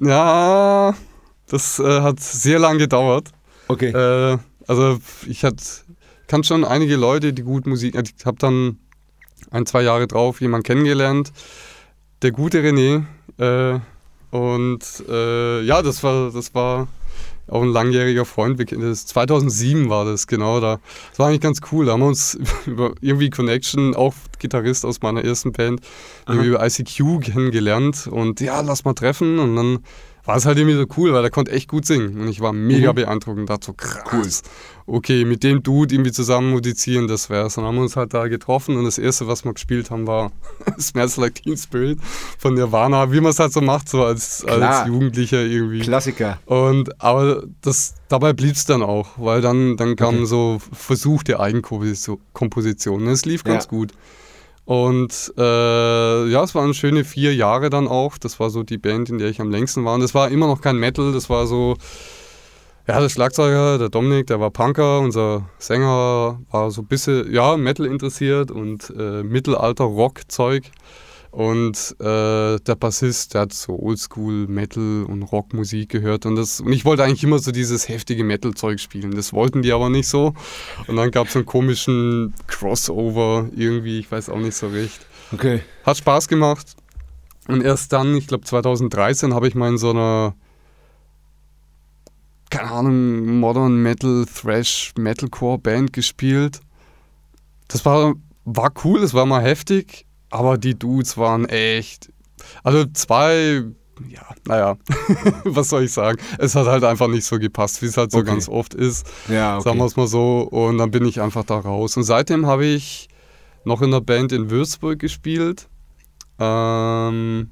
Ja, das äh, hat sehr lange gedauert. Okay. Äh, also ich hatte, kann schon einige Leute, die gut Musik, äh, ich habe dann ein, zwei Jahre drauf jemanden kennengelernt, der gute René. Äh, und äh, ja, das war, das war auch ein langjähriger Freund. Das 2007 war das, genau. Da. Das war eigentlich ganz cool. Da haben wir uns über irgendwie Connection, auch Gitarrist aus meiner ersten Band, über ICQ kennengelernt. Und ja, lass mal treffen. Und dann war es halt irgendwie so cool, weil er konnte echt gut singen. Und ich war mega mhm. beeindruckt und dachte so, krass. Cool. Okay, mit dem Dude irgendwie zusammen musizieren, das wär's. Und dann haben wir uns halt da getroffen und das erste, was wir gespielt haben, war Smells Like Teen Spirit von Nirvana, wie man es halt so macht, so als, als Jugendlicher irgendwie. Klassiker. Und aber das, dabei blieb es dann auch, weil dann, dann kam okay. so versuchte Eigenkomposition. Es lief ganz ja. gut. Und äh, ja, es waren schöne vier Jahre dann auch. Das war so die Band, in der ich am längsten war. Und das war immer noch kein Metal, das war so. Ja, der Schlagzeuger, der Dominik, der war Punker, unser Sänger war so ein bisschen, ja, Metal interessiert und äh, Mittelalter-Rock-Zeug. Und äh, der Bassist, der hat so Oldschool Metal und Rockmusik gehört und das und ich wollte eigentlich immer so dieses heftige Metal-Zeug spielen. Das wollten die aber nicht so. Und dann gab es so einen komischen Crossover irgendwie, ich weiß auch nicht so recht. Okay. Hat Spaß gemacht. Und erst dann, ich glaube 2013, habe ich mal in so einer keine Ahnung, Modern Metal, Thrash, Metalcore Band gespielt. Das war, war cool, es war mal heftig, aber die Dudes waren echt. Also zwei, ja, naja, was soll ich sagen? Es hat halt einfach nicht so gepasst, wie es halt so okay. ganz oft ist. Ja, okay. Sagen wir es mal so. Und dann bin ich einfach da raus. Und seitdem habe ich noch in der Band in Würzburg gespielt. Ähm,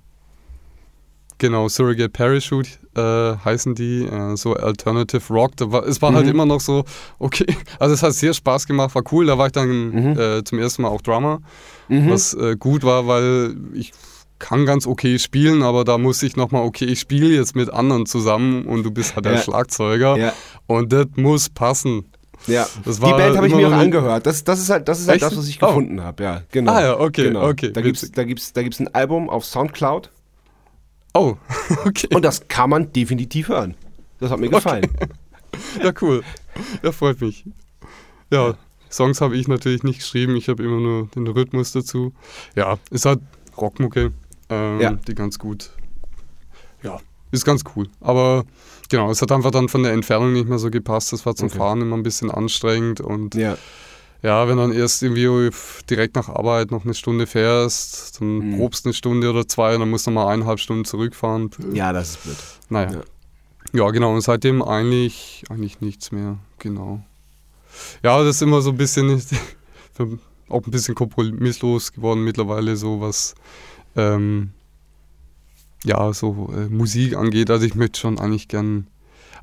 genau, Surrogate Parachute äh, heißen die, äh, so Alternative Rock. War, es war halt mhm. halt immer noch so, okay, also es hat sehr Spaß gemacht, war cool. Da war ich dann mhm. äh, zum ersten Mal auch Drummer mhm. was äh, gut war, weil ich kann ganz okay spielen, aber da muss ich nochmal, okay, ich spiele jetzt mit anderen zusammen und du bist halt der ja. Schlagzeuger ja. und das muss passen. Ja, die Band habe ich mir auch angehört. Das, das ist halt, das, ist halt das, was ich oh. gefunden habe. Ja, genau. Ah ja, okay, genau. okay. Da gibt es da gibt's, da gibt's ein Album auf Soundcloud. Oh, okay. Und das kann man definitiv hören. Das hat mir gefallen. Okay. Ja, cool. Ja, freut mich. Ja, Songs habe ich natürlich nicht geschrieben, ich habe immer nur den Rhythmus dazu. Ja, ist halt Rockmucke, ähm, ja. die ganz gut, ja, ist ganz cool. Aber genau, es hat einfach dann von der Entfernung nicht mehr so gepasst. Das war zum okay. Fahren immer ein bisschen anstrengend und ja. Ja, wenn dann erst irgendwie direkt nach Arbeit noch eine Stunde fährst, dann mhm. probst eine Stunde oder zwei und dann musst du mal eineinhalb Stunden zurückfahren. Ja, das ist blöd. Naja. Ja. ja, genau. Und seitdem eigentlich, eigentlich nichts mehr. Genau. Ja, das ist immer so ein bisschen, auch ein bisschen kompromisslos geworden mittlerweile, so was ähm, ja, so äh, Musik angeht. Also ich möchte schon eigentlich gern,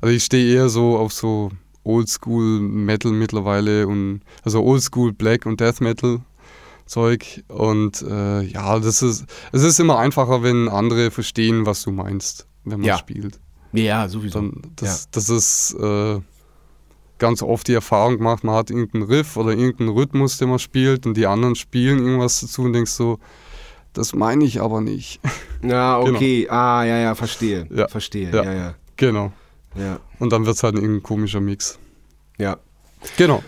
also ich stehe eher so auf so Oldschool Metal mittlerweile und also Oldschool Black und Death Metal Zeug und äh, ja, das ist es ist immer einfacher, wenn andere verstehen, was du meinst, wenn man ja. spielt. Ja, sowieso. Dann, das, ja. das ist äh, ganz oft die Erfahrung gemacht, man hat irgendeinen Riff oder irgendeinen Rhythmus, den man spielt und die anderen spielen irgendwas dazu und denkst so, das meine ich aber nicht. Ja, genau. okay. Genau. Ah, ja, ja, verstehe. Ja. Verstehe, ja, ja. ja. Genau. Ja. Und dann wird es halt ein komischer Mix. Ja. Genau.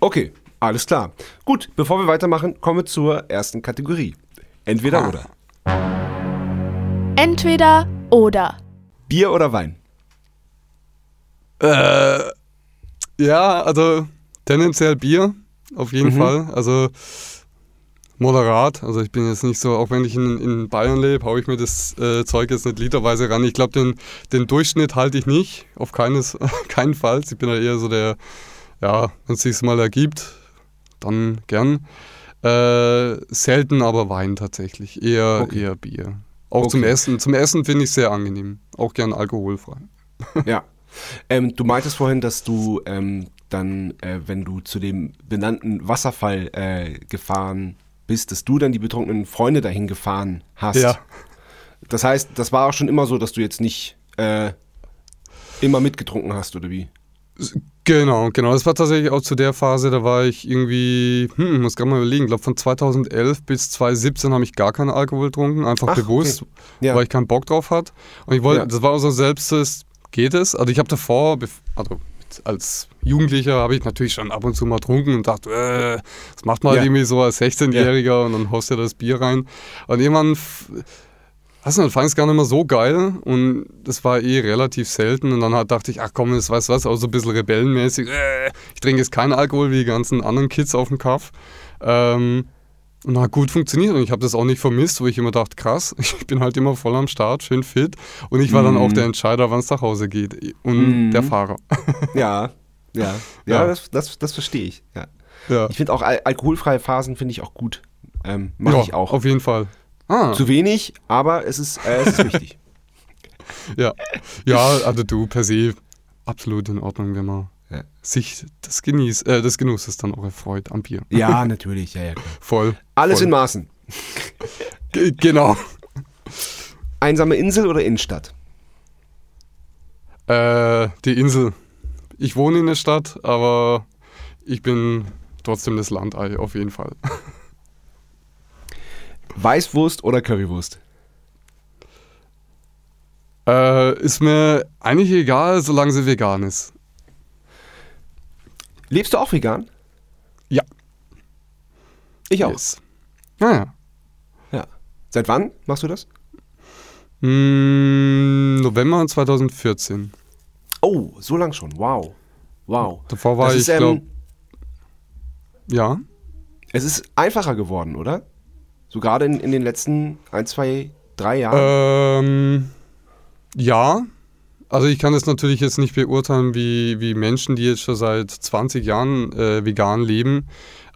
Okay, alles klar. Gut, bevor wir weitermachen, kommen wir zur ersten Kategorie. Entweder ah. oder. Entweder oder. Bier oder Wein? Äh, ja, also tendenziell Bier, auf jeden mhm. Fall. Also moderat. Also ich bin jetzt nicht so, auch wenn ich in, in Bayern lebe, haue ich mir das äh, Zeug jetzt nicht literweise ran. Ich glaube, den, den Durchschnitt halte ich nicht, auf keines, keinen Fall. Ich bin da eher so der, ja, wenn es sich mal ergibt, dann gern. Äh, selten aber Wein tatsächlich, eher, okay. eher Bier. Auch okay. zum Essen. Zum Essen finde ich sehr angenehm. Auch gern alkoholfrei. Ja. Ähm, du meintest vorhin, dass du ähm, dann, äh, wenn du zu dem benannten Wasserfall äh, gefahren bist, dass du dann die betrunkenen Freunde dahin gefahren hast. Ja. Das heißt, das war auch schon immer so, dass du jetzt nicht äh, immer mitgetrunken hast, oder wie? Genau, genau. Das war tatsächlich auch zu der Phase, da war ich irgendwie, hm, muss gerade mal überlegen, ich glaube von 2011 bis 2017 habe ich gar keinen Alkohol getrunken, einfach Ach, bewusst, okay. ja. weil ich keinen Bock drauf hatte. Und ich wollte, ja. das war auch so selbst, geht es. Also ich habe davor, also als Jugendlicher habe ich natürlich schon ab und zu mal getrunken und dachte, äh, das macht man halt ja. irgendwie so als 16-Jähriger ja. und dann haust du das Bier rein. Und irgendwann, weißt du, fand ich es gar nicht mehr so geil und das war eh relativ selten und dann halt dachte ich, ach komm, das weißt du was, auch so ein bisschen rebellenmäßig, äh, ich trinke jetzt keinen Alkohol wie die ganzen anderen Kids auf dem Kaff. Ähm, und hat gut funktioniert und ich habe das auch nicht vermisst, wo ich immer dachte, krass, ich bin halt immer voll am Start, schön fit und ich war mm. dann auch mhm. der Entscheider, wann es nach Hause geht und mm. der Fahrer. Ja, ja, ja, ja. das, das, das verstehe ich. Ja. ja. Ich finde auch al alkoholfreie Phasen finde ich auch gut. Ähm, Mache ja, ich auch. Auf jeden Fall. Ah. Zu wenig, aber es ist, äh, es ist wichtig. ja. ja, also du per se absolut in Ordnung, wenn man ja. sich des, Genieß, äh, des Genusses dann auch erfreut am Bier. Ja, natürlich, ja, ja. Klar. Voll. Alles voll. in Maßen. G genau. Einsame Insel oder Innenstadt? Äh, die Insel. Ich wohne in der Stadt, aber ich bin trotzdem das Landei, auf jeden Fall. Weißwurst oder Currywurst? Äh, ist mir eigentlich egal, solange sie vegan ist. Lebst du auch vegan? Ja. Ich auch. Yes. Naja. Ja. Seit wann machst du das? Mm, November 2014. Oh, so lang schon. Wow. Wow. Davor war das ich, ähm, ja. Es ist einfacher geworden, oder? So gerade in, in den letzten ein, zwei, drei Jahren? Ähm, ja, also ich kann das natürlich jetzt nicht beurteilen wie, wie Menschen, die jetzt schon seit 20 Jahren äh, vegan leben.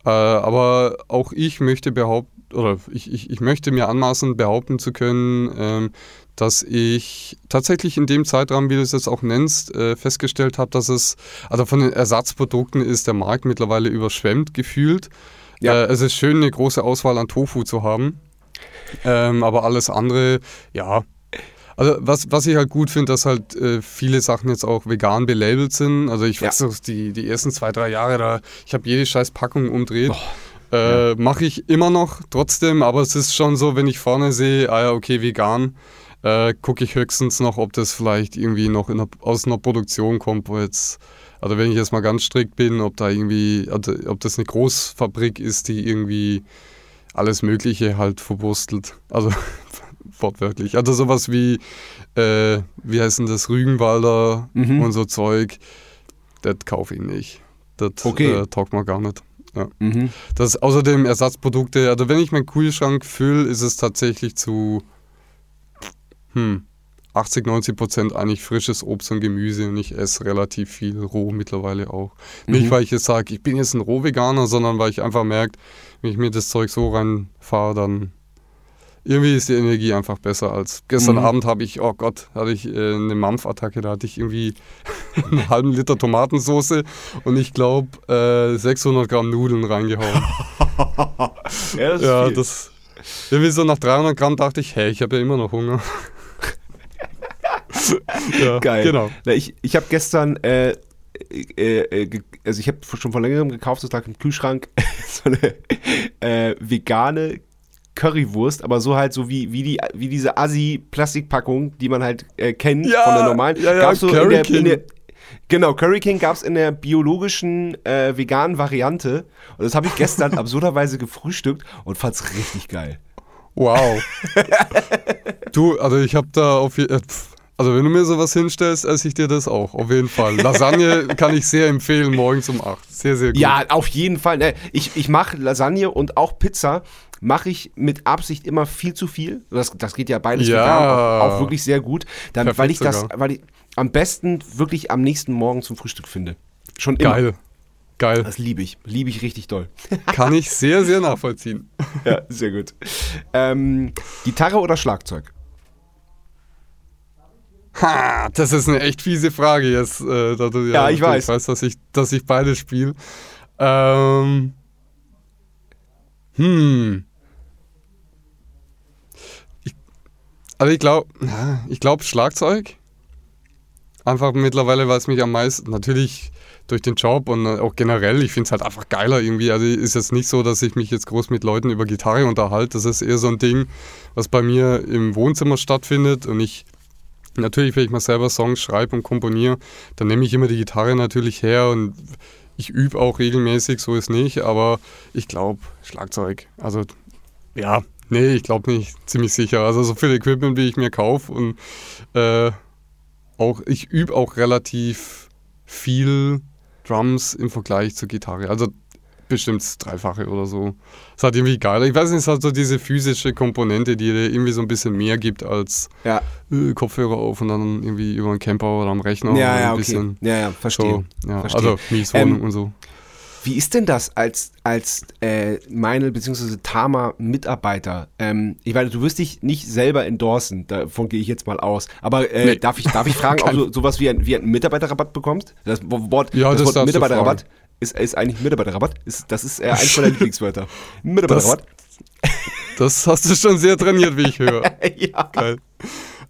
Äh, aber auch ich möchte behaupten, oder ich, ich, ich möchte mir anmaßen, behaupten zu können, ähm, dass ich tatsächlich in dem Zeitraum, wie du es jetzt auch nennst, äh, festgestellt habe, dass es, also von den Ersatzprodukten ist der Markt mittlerweile überschwemmt gefühlt. Ja. Äh, es ist schön, eine große Auswahl an Tofu zu haben. Ähm, aber alles andere, ja, also was, was ich halt gut finde, dass halt äh, viele Sachen jetzt auch vegan belabelt sind. Also ich weiß noch, die, die ersten zwei, drei Jahre, da ich habe jede scheiß Packung umdreht. Oh, äh, ja. Mache ich immer noch trotzdem, aber es ist schon so, wenn ich vorne sehe, ah ja, okay, vegan, äh, gucke ich höchstens noch, ob das vielleicht irgendwie noch einer, aus einer Produktion kommt, wo jetzt, also wenn ich jetzt mal ganz strikt bin, ob da irgendwie, also ob das eine Großfabrik ist, die irgendwie alles Mögliche halt verwurstelt. Also wortwörtlich. Also sowas wie, äh, wie heißt denn das, Rügenwalder mhm. und so Zeug, das kaufe ich nicht. Das okay. äh, taugt mir gar nicht. Ja. Mhm. Das außerdem Ersatzprodukte, also wenn ich meinen Kühlschrank fülle, ist es tatsächlich zu hm, 80, 90 Prozent eigentlich frisches Obst und Gemüse und ich esse relativ viel roh mittlerweile auch. Mhm. Nicht, weil ich jetzt sage, ich bin jetzt ein Rohveganer, sondern weil ich einfach merke, wenn ich mir das Zeug so reinfahre, dann irgendwie ist die Energie einfach besser als gestern mhm. Abend habe ich, oh Gott, hatte ich äh, eine Mampfattacke, da hatte ich irgendwie einen halben Liter Tomatensauce und ich glaube äh, 600 Gramm Nudeln reingehauen. ja, das ist ja, das irgendwie so nach 300 Gramm dachte ich, hey, ich habe ja immer noch Hunger. ja, Geil. Genau. Na, ich ich habe gestern äh, äh, äh also ich habe schon vor längerem gekauft, das lag im Kühlschrank, so eine äh, vegane Currywurst, aber so halt so wie, wie, die, wie diese Assi-Plastikpackung, die man halt äh, kennt ja, von der normalen. Ja, ja, gab's so Curry in der, in der, Genau, Curry King gab es in der biologischen äh, veganen Variante. Und das habe ich gestern absurderweise gefrühstückt und fand es richtig geil. Wow. du, also ich habe da auf jeden also wenn du mir sowas hinstellst, esse ich dir das auch, auf jeden Fall. Lasagne kann ich sehr empfehlen, morgens um 8. Sehr, sehr gut. Ja, auf jeden Fall. Ne, ich, ich mache Lasagne und auch Pizza mache ich mit Absicht immer viel zu viel. Das, das geht ja beides ja. auch, auch, wirklich sehr gut. Dann, weil ich das, weil ich am besten wirklich am nächsten Morgen zum Frühstück finde. Schon immer. Geil. Geil. Das liebe ich. Liebe ich richtig doll. Kann ich sehr, sehr nachvollziehen. ja, sehr gut. Ähm, Gitarre oder Schlagzeug? Ha, das ist eine echt fiese Frage jetzt. Äh, da du ja, ja ich weiß. weiß, dass ich, dass ich beide spiele. Ähm, hm. Ich, also ich glaube, ich glaube Schlagzeug. Einfach mittlerweile, weil es mich am meisten, natürlich durch den Job und auch generell, ich finde es halt einfach geiler irgendwie. Also ist jetzt nicht so, dass ich mich jetzt groß mit Leuten über Gitarre unterhalte. Das ist eher so ein Ding, was bei mir im Wohnzimmer stattfindet und ich Natürlich, wenn ich mal selber Songs schreibe und komponiere, dann nehme ich immer die Gitarre natürlich her und ich übe auch regelmäßig, so ist nicht, aber ich glaube Schlagzeug. Also ja, nee, ich glaube nicht, ziemlich sicher. Also so viel Equipment, wie ich mir kaufe und äh, auch ich übe auch relativ viel Drums im Vergleich zur Gitarre. Also bestimmt das Dreifache oder so. Es hat irgendwie geil. Ich weiß nicht, es hat so diese physische Komponente, die dir irgendwie so ein bisschen mehr gibt als ja. äh, Kopfhörer auf und dann irgendwie über einen Camper oder am Rechner. Ja, ja, ein okay. bisschen. Ja, ja, verstehe. So, ja, verstehe. Also Mieswohnung ähm, und so. Wie ist denn das als, als äh, Meinl bzw. Tama Mitarbeiter? Ähm, ich meine, du wirst dich nicht selber endorsen, davon gehe ich jetzt mal aus. Aber äh, nee. darf, ich, darf ich fragen, ob du sowas wie, ein, wie einen Mitarbeiterrabatt bekommst? Das Wort, ja, das, das Wort Mitarbeiterrabatt ist, ist eigentlich Mitarbeiterrabatt. Ist, das ist äh, eins meiner Lieblingswörter. Mitarbeiterrabatt. Das, das, hast du schon sehr trainiert, wie ich höre. ja. Geil.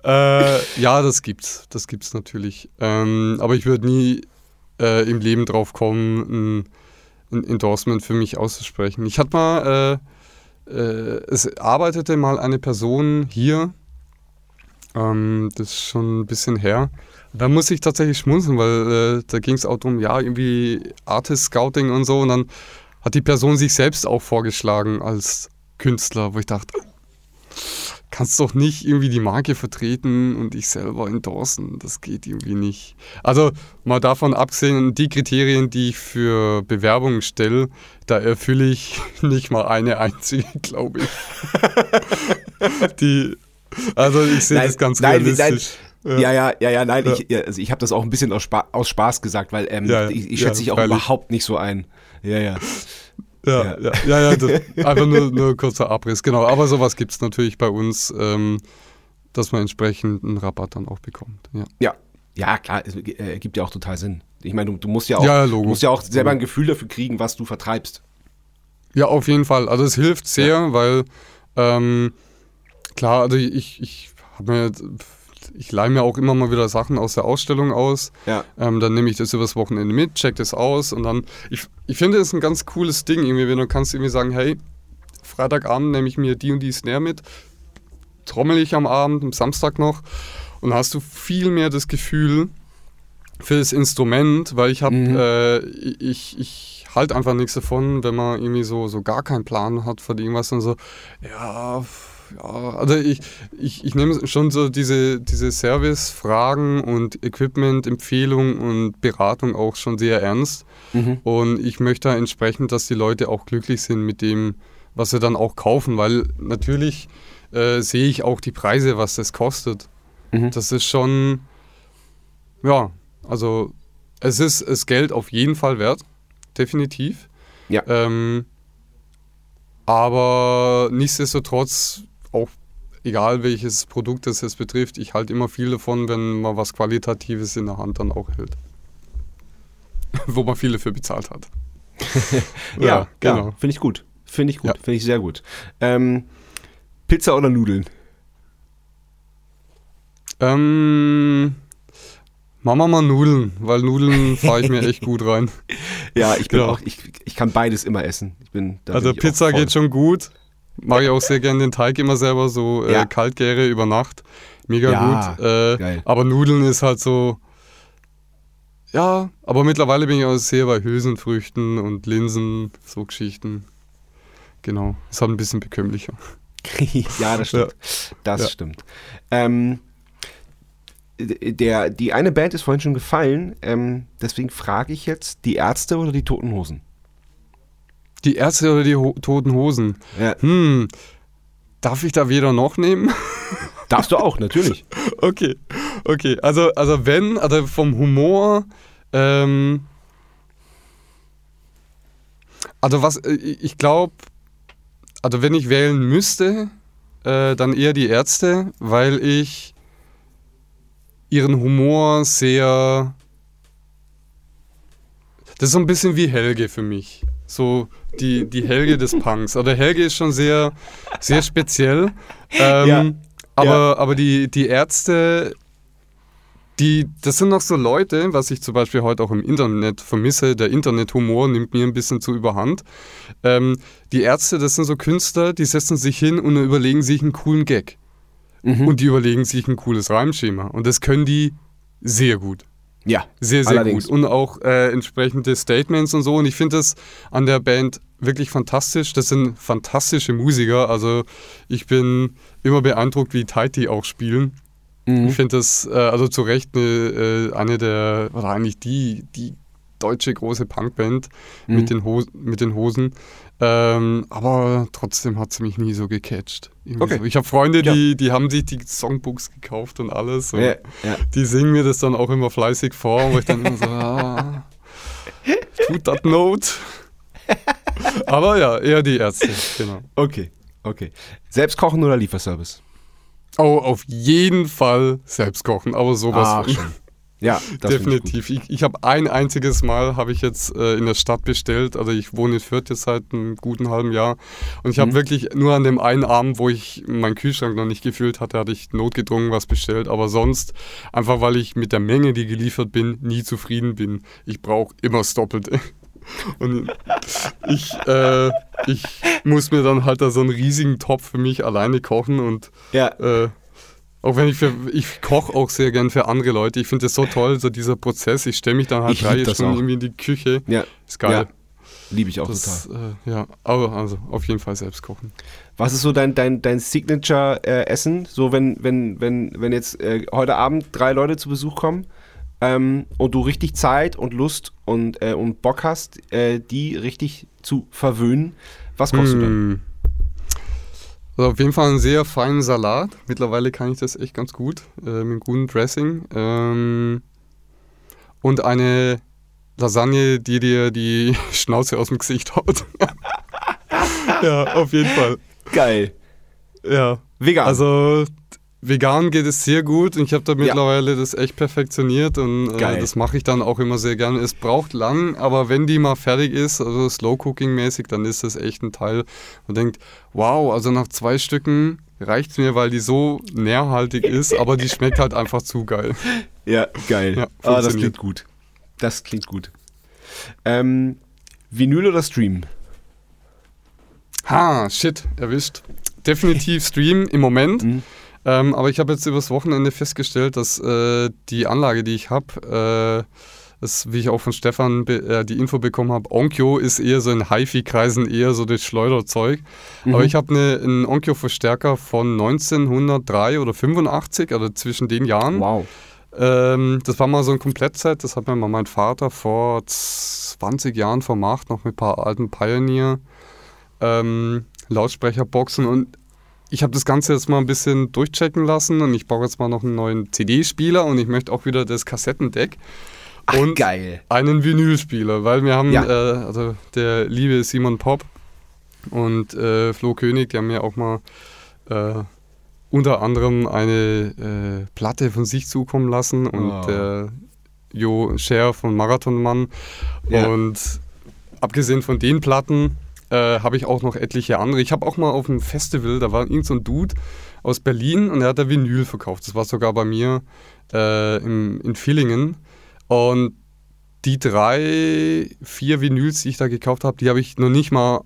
Äh, ja, das gibt's. Das gibt's natürlich. Ähm, aber ich würde nie äh, im Leben drauf kommen, ein, ein, Endorsement für mich auszusprechen. Ich hatte mal, äh, äh, es arbeitete mal eine Person hier, ähm, das ist schon ein bisschen her, da muss ich tatsächlich schmunzeln, weil äh, da ging es auch darum, ja, irgendwie Artist Scouting und so. Und dann hat die Person sich selbst auch vorgeschlagen als Künstler, wo ich dachte, kannst doch nicht irgendwie die Marke vertreten und dich selber endorsen. Das geht irgendwie nicht. Also mal davon abgesehen, die Kriterien, die ich für Bewerbungen stelle, da erfülle ich nicht mal eine einzige, glaube ich. die, also ich sehe das ganz nein, realistisch. Nein, ja, ja, ja, ja, nein, ja. ich, also ich habe das auch ein bisschen aus, Spaß, aus Spaß gesagt, weil ähm, ja, ich, ich schätze dich auch überhaupt nicht so ein. Ja, ja. Ja, ja, ja, ja das, einfach nur, nur ein kurzer Abriss, genau. Aber sowas gibt es natürlich bei uns, ähm, dass man entsprechend einen Rabatt dann auch bekommt. Ja, ja, ja klar, es äh, gibt ja auch total Sinn. Ich meine, du, du, musst ja auch, ja, musst ja auch selber ein Gefühl dafür kriegen, was du vertreibst. Ja, auf jeden Fall. Also es hilft sehr, weil ähm, klar, also ich, ich habe mir ich leihe mir auch immer mal wieder Sachen aus der Ausstellung aus. Ja. Ähm, dann nehme ich das übers Wochenende mit, check das aus und dann, ich, ich finde es ein ganz cooles Ding, irgendwie, wenn du kannst irgendwie sagen, hey, Freitagabend nehme ich mir die und die Snare mit, trommel ich am Abend, am Samstag noch und hast du viel mehr das Gefühl für das Instrument, weil ich habe, mhm. äh, ich, ich halte einfach nichts davon, wenn man irgendwie so, so gar keinen Plan hat von irgendwas und so, ja, ja, also ich, ich, ich nehme schon so diese, diese Service-Fragen und Equipment-Empfehlung und Beratung auch schon sehr ernst. Mhm. Und ich möchte entsprechend, dass die Leute auch glücklich sind mit dem, was sie dann auch kaufen, weil natürlich äh, sehe ich auch die Preise, was das kostet. Mhm. Das ist schon, ja, also es ist das Geld auf jeden Fall wert, definitiv. Ja. Ähm, aber nichtsdestotrotz, auch egal welches Produkt es jetzt betrifft, ich halte immer viel davon, wenn man was Qualitatives in der Hand dann auch hält. Wo man viel dafür bezahlt hat. ja, ja, genau. Ja, Finde ich gut. Finde ich gut. Ja. Finde ich sehr gut. Ähm, Pizza oder Nudeln? Ähm, Machen wir mal Nudeln, weil Nudeln fahre ich mir echt gut rein. Ja, ich bin ja. auch, ich, ich kann beides immer essen. Ich bin, also Pizza geht schon gut. Mache ich auch sehr gerne den Teig immer selber, so äh, ja. äh, Kaltgäre über Nacht. Mega ja, gut. Äh, aber Nudeln ist halt so. Ja, aber mittlerweile bin ich auch sehr bei Hülsenfrüchten und Linsen, so Geschichten. Genau, ist halt ein bisschen bekömmlicher. ja, das stimmt. Das stimmt. Ähm, der, die eine Band ist vorhin schon gefallen, ähm, deswegen frage ich jetzt, die Ärzte oder die Toten Hosen? Die Ärzte oder die Ho Toten Hosen? Ja. Hm, darf ich da weder noch nehmen? Darfst du auch, natürlich. okay, okay. Also, also wenn, also vom Humor, ähm, also was, äh, ich glaube, also wenn ich wählen müsste, äh, dann eher die Ärzte, weil ich ihren Humor sehr. Das ist so ein bisschen wie Helge für mich. So die, die Helge des Punks. Oder Helge ist schon sehr, sehr speziell. Ähm, ja. Aber, ja. aber die, die Ärzte, die, das sind noch so Leute, was ich zum Beispiel heute auch im Internet vermisse. Der Internethumor nimmt mir ein bisschen zu überhand. Ähm, die Ärzte, das sind so Künstler, die setzen sich hin und überlegen sich einen coolen Gag. Mhm. Und die überlegen sich ein cooles Reimschema. Und das können die sehr gut. Ja. Sehr, sehr allerdings. gut. Und auch äh, entsprechende Statements und so. Und ich finde das an der Band wirklich fantastisch. Das sind fantastische Musiker. Also ich bin immer beeindruckt, wie tight die auch spielen. Mhm. Ich finde das äh, also zu Recht eine, äh, eine der, oder eigentlich die, die deutsche große Punkband mhm. mit, den mit den Hosen. Ähm, aber trotzdem hat es mich nie so gecatcht. Okay. So. Ich habe Freunde, ja. die, die haben sich die Songbooks gekauft und alles. Und ja, ja. Die singen mir das dann auch immer fleißig vor, wo ich dann immer so, ah, tut that note. aber ja, eher die Ärzte, genau. Okay, okay. Selbst kochen oder Lieferservice? Oh, auf jeden Fall selbst kochen, aber sowas ah, von. Ja, definitiv. Ich, ich habe ein einziges Mal habe ich jetzt äh, in der Stadt bestellt. Also ich wohne in Fürth jetzt seit einem guten halben Jahr und ich habe mhm. wirklich nur an dem einen Abend, wo ich meinen Kühlschrank noch nicht gefüllt hatte, hatte ich notgedrungen was bestellt. Aber sonst einfach, weil ich mit der Menge, die geliefert bin, nie zufrieden bin. Ich brauche immer das Doppelte. Und ich, äh, ich muss mir dann halt da so einen riesigen Topf für mich alleine kochen und ja. äh, auch wenn ich für, ich koche auch sehr gern für andere Leute. Ich finde das so toll, so dieser Prozess. Ich stelle mich dann halt ich drei Stunden irgendwie in die Küche. Ja. Ist geil. Ja. Liebe ich auch das, total. Äh, ja, aber also auf jeden Fall selbst kochen. Was ist so dein, dein, dein Signature-Essen? Äh, so, wenn, wenn, wenn, wenn jetzt äh, heute Abend drei Leute zu Besuch kommen ähm, und du richtig Zeit und Lust und, äh, und Bock hast, äh, die richtig zu verwöhnen, was kochst hm. du dann? Hm. Also auf jeden Fall einen sehr feinen Salat. Mittlerweile kann ich das echt ganz gut äh, mit gutem Dressing. Ähm, und eine Lasagne, die dir die Schnauze aus dem Gesicht haut. ja, auf jeden Fall. Geil. Ja. Vegan. Also vegan geht es sehr gut und ich habe da mittlerweile ja. das echt perfektioniert und äh, das mache ich dann auch immer sehr gerne. Es braucht lang, aber wenn die mal fertig ist, also Slow Cooking mäßig, dann ist das echt ein Teil. Man denkt, wow, also nach zwei Stücken reicht es mir, weil die so nährhaltig ist, aber die schmeckt halt einfach zu geil. Ja, geil. Ja, ah, das klingt gut. Das klingt gut. Ähm, Vinyl oder Stream? Ha, shit, erwischt. Definitiv Stream im Moment. Mhm. Ähm, aber ich habe jetzt übers Wochenende festgestellt, dass äh, die Anlage, die ich habe, das, wie ich auch von Stefan äh, die Info bekommen habe, Onkyo ist eher so in HiFi-Kreisen eher so das Schleuderzeug. Mhm. Aber ich habe eine, einen Onkyo-Verstärker von 1903 oder 85, also zwischen den Jahren. Wow. Ähm, das war mal so ein Komplettset, das hat mir mal mein Vater vor 20 Jahren vermacht, noch mit ein paar alten Pioneer ähm, Lautsprecherboxen und ich habe das Ganze jetzt mal ein bisschen durchchecken lassen und ich baue jetzt mal noch einen neuen CD-Spieler und ich möchte auch wieder das Kassettendeck. Ach, und geil. einen Vinylspieler, weil wir haben, ja. äh, also der liebe Simon Pop und äh, Flo König, die haben mir auch mal äh, unter anderem eine äh, Platte von sich zukommen lassen und oh. der Jo Scher von Marathonmann. Ja. Und abgesehen von den Platten äh, habe ich auch noch etliche andere. Ich habe auch mal auf einem Festival, da war irgend so ein Dude aus Berlin und er hat da Vinyl verkauft. Das war sogar bei mir äh, im, in Villingen. Und die drei, vier Vinyls, die ich da gekauft habe, die habe ich noch nicht mal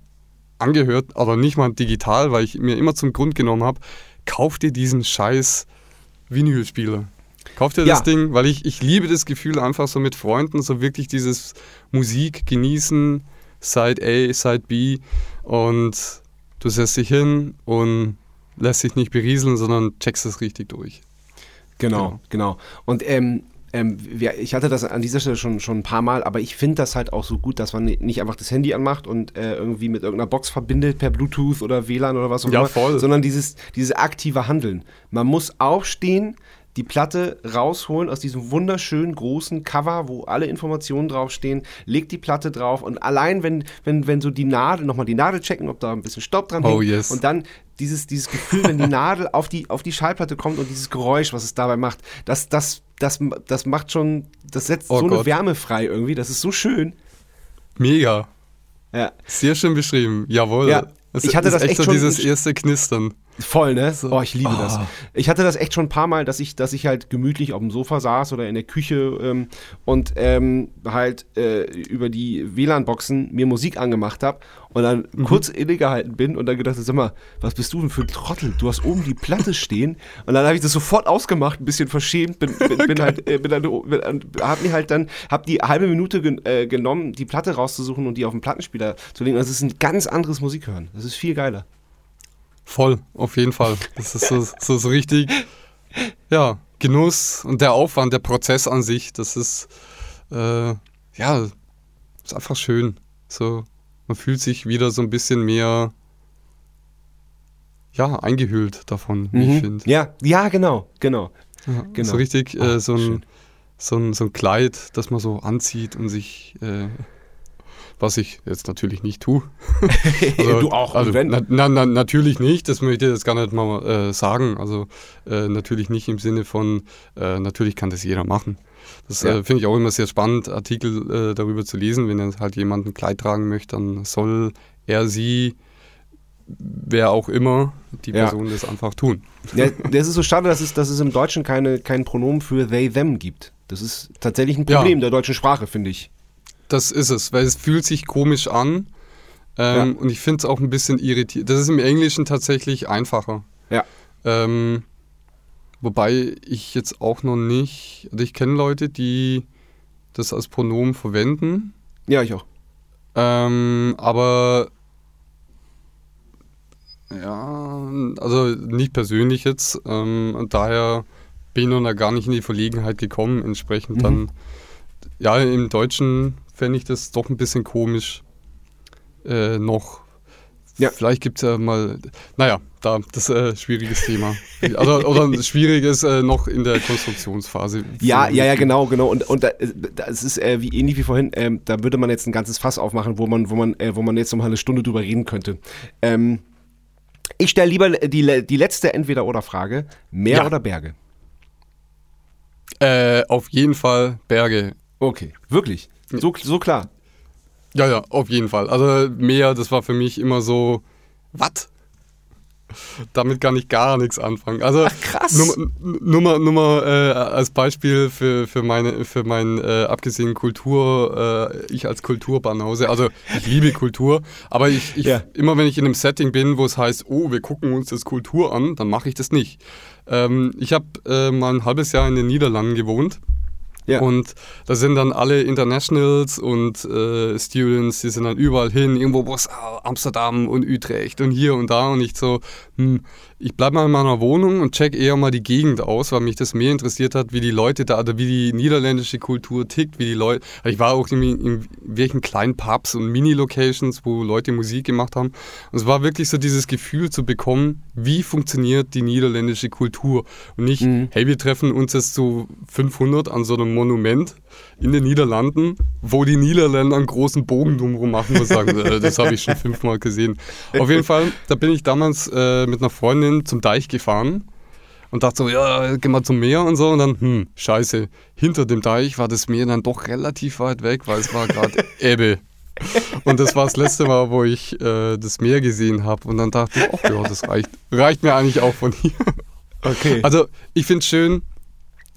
angehört, aber nicht mal digital, weil ich mir immer zum Grund genommen habe, kauf dir diesen scheiß Vinylspieler. Kauf dir ja. das Ding, weil ich, ich liebe das Gefühl, einfach so mit Freunden, so wirklich dieses Musik genießen, Side A, Side B und du setzt dich hin und lässt dich nicht berieseln, sondern checkst es richtig durch. Genau, genau. genau. Und ähm, ähm, ich hatte das an dieser Stelle schon, schon ein paar Mal, aber ich finde das halt auch so gut, dass man nicht einfach das Handy anmacht und äh, irgendwie mit irgendeiner Box verbindet per Bluetooth oder WLAN oder was auch ja, immer, voll. sondern dieses, dieses aktive Handeln. Man muss aufstehen, die Platte rausholen aus diesem wunderschönen großen Cover, wo alle Informationen draufstehen, legt die Platte drauf und allein wenn, wenn, wenn so die Nadel, nochmal die Nadel checken, ob da ein bisschen Staub dran oh, hängt yes. und dann dieses, dieses Gefühl, wenn die Nadel auf die, auf die Schallplatte kommt und dieses Geräusch, was es dabei macht, das, das, das, das macht schon, das setzt oh so Gott. eine Wärme frei irgendwie, das ist so schön. Mega. Ja. Sehr schön beschrieben, jawohl. Ja, ich hatte das echt so schon dieses erste Knistern. Voll, ne? Oh, ich liebe oh. das. Ich hatte das echt schon ein paar Mal, dass ich, dass ich halt gemütlich auf dem Sofa saß oder in der Küche ähm, und ähm, halt äh, über die WLAN-Boxen mir Musik angemacht habe und dann mhm. kurz innegehalten bin und dann gedacht, sag mal, was bist du denn für ein Trottel? Du hast oben die Platte stehen und dann habe ich das sofort ausgemacht, ein bisschen verschämt, bin, bin, bin halt, äh, bin dann, bin, hab mir halt dann, hab die halbe Minute gen, äh, genommen, die Platte rauszusuchen und die auf den Plattenspieler zu legen. Das ist ein ganz anderes Musikhören. Das ist viel geiler. Voll, auf jeden Fall. Das ist so, so, so richtig, ja, Genuss und der Aufwand, der Prozess an sich, das ist, äh, ja, ist einfach schön. So, man fühlt sich wieder so ein bisschen mehr, ja, eingehüllt davon, wie mhm. ich finde. Ja, ja, genau, genau. Ja, genau. So richtig äh, so, ein, so, ein, so ein Kleid, das man so anzieht und sich äh, was ich jetzt natürlich nicht tue. also, du auch, also, na, na, na, natürlich nicht, das möchte ich jetzt gar nicht mal äh, sagen. Also äh, natürlich nicht im Sinne von, äh, natürlich kann das jeder machen. Das ja. Äh, finde ich auch immer sehr spannend, Artikel äh, darüber zu lesen. Wenn jetzt halt jemand ein Kleid tragen möchte, dann soll er sie wer auch immer die Person ja. das einfach tun. Ja, das ist so schade, dass es, dass es im Deutschen keine, kein Pronomen für they, them gibt. Das ist tatsächlich ein Problem ja. der deutschen Sprache, finde ich. Das ist es, weil es fühlt sich komisch an. Ähm, ja. Und ich finde es auch ein bisschen irritierend. Das ist im Englischen tatsächlich einfacher. Ja. Ähm, wobei ich jetzt auch noch nicht, also ich kenne Leute, die das als Pronomen verwenden. Ja, ich auch. Ähm, aber ja, also nicht persönlich jetzt. Ähm, und daher bin ich noch gar nicht in die Verlegenheit gekommen, entsprechend mhm. dann ja im Deutschen fände ich das doch ein bisschen komisch äh, noch. Ja. Vielleicht gibt es ja mal, naja, da, das ist ein äh, schwieriges Thema. Also, oder ein schwieriges äh, noch in der Konstruktionsphase. Ja, ja, ja, genau, genau. Und, und da, das ist äh, wie ähnlich wie vorhin, ähm, da würde man jetzt ein ganzes Fass aufmachen, wo man, wo man, äh, wo man jetzt noch mal eine Stunde drüber reden könnte. Ähm, ich stelle lieber die, die letzte Entweder-Oder-Frage. Meer ja. oder Berge? Äh, auf jeden Fall Berge. Okay, wirklich? So, so klar. Ja, ja, auf jeden Fall. Also Meer, das war für mich immer so, was? Damit kann ich gar nichts anfangen. Also Ach, krass. Mal, nur mal äh, als Beispiel für, für meine für mein äh, abgesehen Kultur, äh, ich als Kulturbanause, also ich liebe Kultur, aber ich, ich ja. immer wenn ich in einem Setting bin, wo es heißt, oh, wir gucken uns das Kultur an, dann mache ich das nicht. Ähm, ich habe äh, mal ein halbes Jahr in den Niederlanden gewohnt Ja. Und da sind dann alle Internationals und äh, Students, die sind dann überall hin, irgendwo was, Amsterdam und Utrecht und hier und da und nicht so, hm, ich bleibe mal in meiner Wohnung und check eher mal die Gegend aus, weil mich das mehr interessiert hat, wie die Leute da, oder wie die niederländische Kultur tickt, wie die Leute, ich war auch in, in welchen kleinen Pubs und Mini-Locations, wo Leute Musik gemacht haben und es war wirklich so dieses Gefühl zu bekommen, wie funktioniert die niederländische Kultur und nicht, mhm. hey, wir treffen uns jetzt zu 500 an so einem Monument in den Niederlanden, wo die Niederländer einen großen Bogen drumherum machen und sagen, äh, das habe ich schon fünfmal gesehen. Auf jeden Fall, da bin ich damals äh, mit einer Freundin zum Deich gefahren und dachte so, ja, geh mal zum Meer und so. Und dann, hm, scheiße, hinter dem Deich war das Meer dann doch relativ weit weg, weil es war gerade Ebbe. Und das war das letzte Mal, wo ich äh, das Meer gesehen habe. Und dann dachte ich, ach ja, das reicht, reicht mir eigentlich auch von hier. Okay. Also ich finde es schön,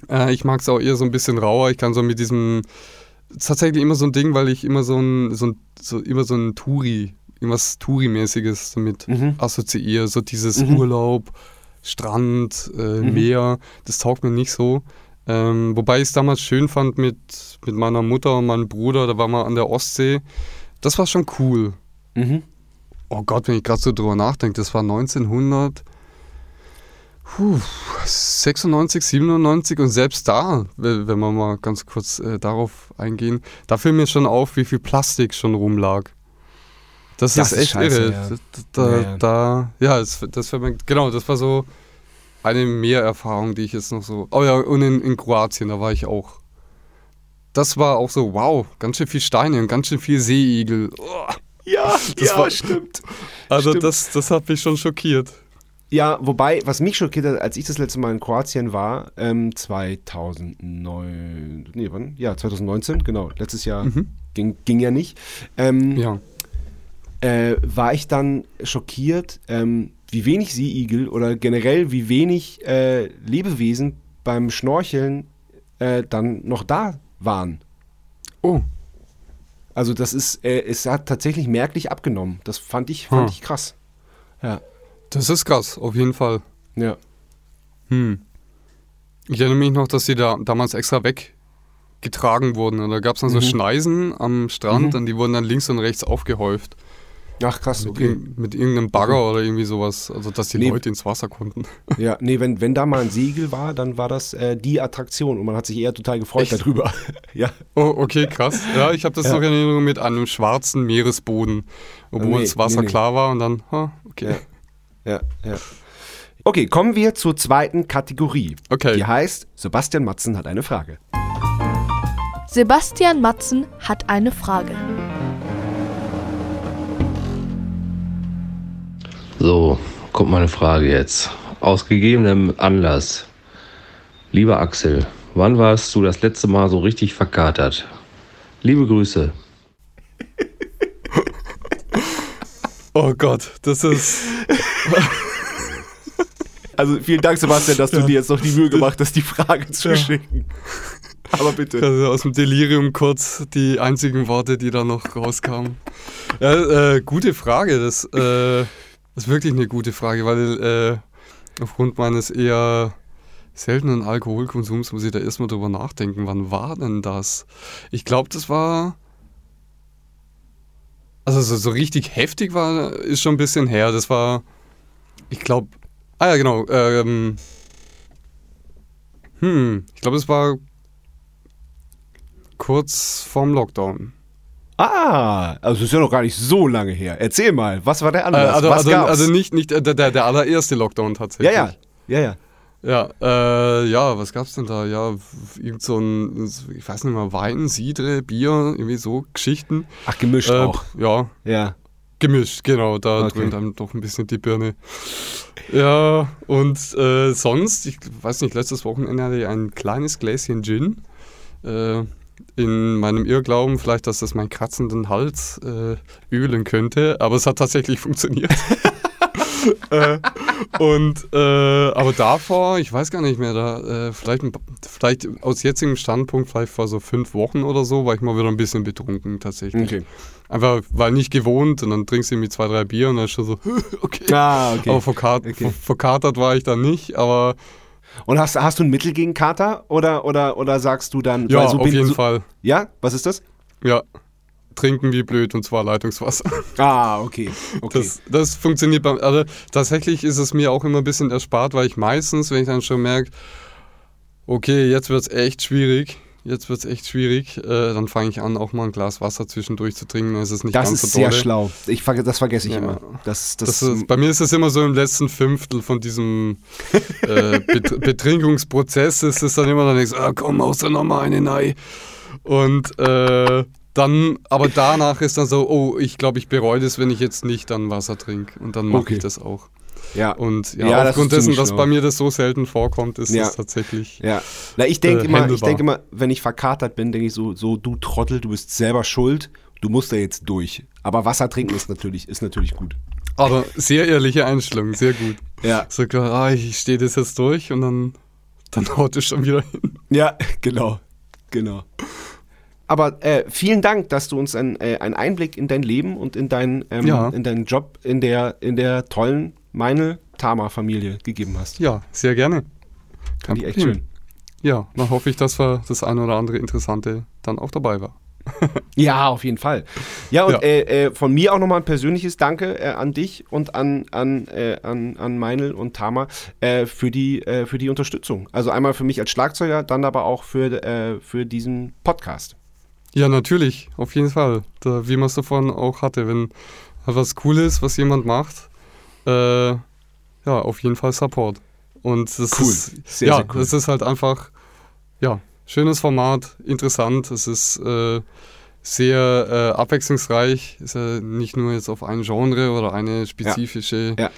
äh, ich mag es auch eher so ein bisschen rauer. Ich kann so mit diesem, tatsächlich immer so ein Ding, weil ich immer so ein, so ein, so, immer so ein Touri, irgendwas Touri-mäßiges damit mhm. assoziiere. So dieses mhm. Urlaub, Strand, äh, mhm. Meer, das taugt mir nicht so. Ähm, wobei ich es damals schön fand mit, mit meiner Mutter und meinem Bruder, da waren wir an der Ostsee. Das war schon cool. Mhm. Oh Gott, wenn ich gerade so drüber nachdenke, das war 1900. Puh, 96, 97 und selbst da, wenn wir mal ganz kurz äh, darauf eingehen, da fiel mir schon auf, wie viel Plastik schon rumlag. Das, das ist echt scheiße, irre. Ja. Da, ja, ja. da, ja das, das mir, genau, das war so eine Mehrerfahrung, die ich jetzt noch so. Oh ja, und in, in Kroatien, da war ich auch. Das war auch so, wow, ganz schön viel Steine und ganz schön viel Seeigel. Oh, ja, das ja, war, stimmt. Also stimmt. das, das hat mich schon schockiert. Ja, wobei, was mich schockiert hat, als ich das letzte Mal in Kroatien war, ähm, 2009, nee, wann? Ja, 2019, genau, letztes Jahr mhm. ging, ging ja nicht. Ähm, ja. Äh, war ich dann schockiert, ähm, wie wenig Seeigel oder generell wie wenig äh, Lebewesen beim Schnorcheln äh, dann noch da waren. Oh. Also das ist, äh, es hat tatsächlich merklich abgenommen. Das fand ich, fand hm. ich krass. Ja. Das ist krass, auf jeden Fall. Ja. Hm. Ich erinnere mich noch, dass sie da damals extra weggetragen wurden. Und da gab es dann mhm. so Schneisen am Strand mhm. und die wurden dann links und rechts aufgehäuft. Ach krass, okay. Mit, mit irgendeinem Bagger okay. oder irgendwie sowas, also dass die nee. Leute ins Wasser konnten. Ja, nee, wenn, wenn da mal ein Segel war, dann war das äh, die Attraktion und man hat sich eher total gefreut Echt? darüber. ja. Oh, okay, krass. Ja, ich habe das ja. noch in Erinnerung mit einem schwarzen Meeresboden, wo nee, das Wasser nee, klar war und dann, oh, okay. Ja ja, ja. Okay, kommen wir zur zweiten Kategorie. Okay. Die heißt, Sebastian Matzen hat eine Frage. Sebastian Matzen hat eine Frage. So, kommt meine Frage jetzt. Aus gegebenem Anlass. Lieber Axel, wann warst du das letzte Mal so richtig verkatert? Liebe Grüße. Oh Gott, das ist. Also vielen Dank, Sebastian, dass du ja. dir jetzt noch die Mühe gemacht hast, die Frage zu ja. schicken. Aber bitte. Also aus dem Delirium kurz die einzigen Worte, die da noch rauskamen. Ja, äh, gute Frage. Das, äh, ist wirklich eine gute Frage, weil äh, aufgrund meines eher seltenen Alkoholkonsums muss ich da erstmal drüber nachdenken. Wann war denn das? Ich glaube, das war also so, so richtig heftig war, ist schon ein bisschen her. Das war, ich glaube, ah ja genau, ähm, hm, ich glaube, es war kurz vorm Lockdown. Ah, also das ist ja noch gar nicht so lange her. Erzähl mal, was war der Anlass? Äh, also, was also, also, nicht, nicht der, der, der allererste Lockdown tatsächlich. Ja, ja, ja, ja. Ja, äh, ja, was gab's denn da? Ja, irgend so ein, ich weiß nicht mehr, Wein, Sidre, Bier, irgendwie so Geschichten. Ach, gemischt äh, auch. Ja. Ja. Gemischt, genau, da okay. dröhnt einem doch ein bisschen die Birne. Ja, und äh, sonst, ich weiß nicht, letztes Wochenende hatte ich ein kleines Gläschen Gin. Äh, in meinem Irrglauben vielleicht, dass das meinen kratzenden Hals äh, ölen könnte, aber es hat tatsächlich funktioniert. äh, und äh, aber davor, ich weiß gar nicht mehr, da äh, vielleicht, vielleicht aus jetzigem Standpunkt, vielleicht vor so fünf Wochen oder so, war ich mal wieder ein bisschen betrunken tatsächlich. Okay. Einfach, weil nicht gewohnt und dann trinkst du irgendwie zwei, drei Bier und dann ist schon so, okay. Ah, okay. Aber verkat okay. verkatert war ich dann nicht, aber Und hast, hast du ein Mittel gegen Kater oder, oder, oder sagst du dann. Ja, so auf jeden so, Fall. Ja, was ist das? Ja, trinken wie blöd und zwar Leitungswasser. Ah, okay. okay. Das, das funktioniert beim. Also tatsächlich ist es mir auch immer ein bisschen erspart, weil ich meistens, wenn ich dann schon merke, okay, jetzt wird es echt schwierig, jetzt wird es echt schwierig, äh, dann fange ich an, auch mal ein Glas Wasser zwischendurch zu trinken. Das ist nicht das ganz ist so sehr dolle. schlau. Ich, das vergesse ich Ja. immer. Das, das, Das ist, bei mir ist es immer so im letzten Fünftel von diesem äh, Bet Betrinkungsprozess ist es dann immer dann denkst, ah, komm, haust da nochmal eine Nei. Und äh, dann, aber danach ist dann so, oh, ich glaube, ich bereue das, wenn ich jetzt nicht dann Wasser trinke. Und dann mache Okay. ich das auch. ja. Und ja, Ja, aufgrund dessen, dass schlau. bei mir das so selten vorkommt, ist Ja. das tatsächlich. Ja. Na, ich denke Äh, immer, ich denke immer, wenn ich verkatert bin, denke ich so, so, du Trottel, du bist selber schuld, du musst da jetzt durch. Aber Wasser trinken ist natürlich, ist natürlich gut. Aber sehr ehrliche Einstellung, sehr gut. Ja. So klar, ah, ich stehe das jetzt durch und dann, dann haut es schon wieder hin. Ja, genau. Genau. Aber äh, vielen Dank, dass du uns ein, äh, einen Einblick in dein Leben und in, dein, ähm, Ja. in deinen Job in der, in der tollen Meinl-Tama-Familie gegeben hast. Ja, sehr gerne. Fand ich echt schön. Ja, dann hoffe ich, dass wir das ein oder andere Interessante dann auch dabei war. Ja, auf jeden Fall. Ja, und Ja. Äh, äh, von mir auch nochmal ein persönliches Danke äh, an dich und an, an, äh, an, an Meinl und Tama äh, für, die, äh, für die Unterstützung. Also einmal für mich als Schlagzeuger, dann aber auch für, für diesen Podcast. Ja, natürlich, auf jeden Fall. Da, wie man es davon auch hatte, wenn was cool ist, was jemand macht, äh, ja, auf jeden Fall Support. Und das Cool. ist, Sehr, ja, sehr cool. das ist halt einfach, ja, schönes Format, interessant. Es ist äh, sehr äh, abwechslungsreich. Ist ja nicht nur jetzt auf ein Genre oder eine spezifische Ja, auch.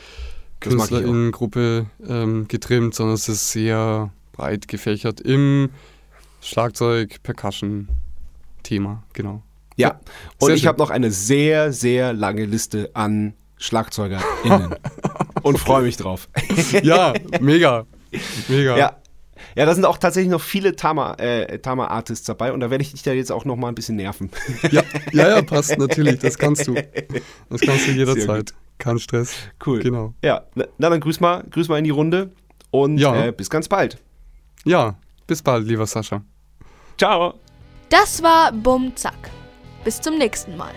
KünstlerInnengruppe ähm, getrimmt, sondern es ist sehr breit gefächert im Schlagzeug, Percussion, Thema, genau. Ja, und Sehr ich habe noch eine sehr, sehr lange Liste an SchlagzeugerInnen und freue mich drauf. Ja, mega. Mega. Ja. Ja, da sind auch tatsächlich noch viele Tama, äh, Tama-Artists dabei und da werde ich dich da jetzt auch noch mal ein bisschen nerven. Ja, ja, ja, passt natürlich. Das kannst du. Das kannst du jederzeit. Kein Stress. Cool. Genau. Ja, na, na dann grüß mal, grüß mal in die Runde und Ja. äh, bis ganz bald. Ja, bis bald, lieber Sascha. Ciao. Das war Bum Zack. Bis zum nächsten Mal.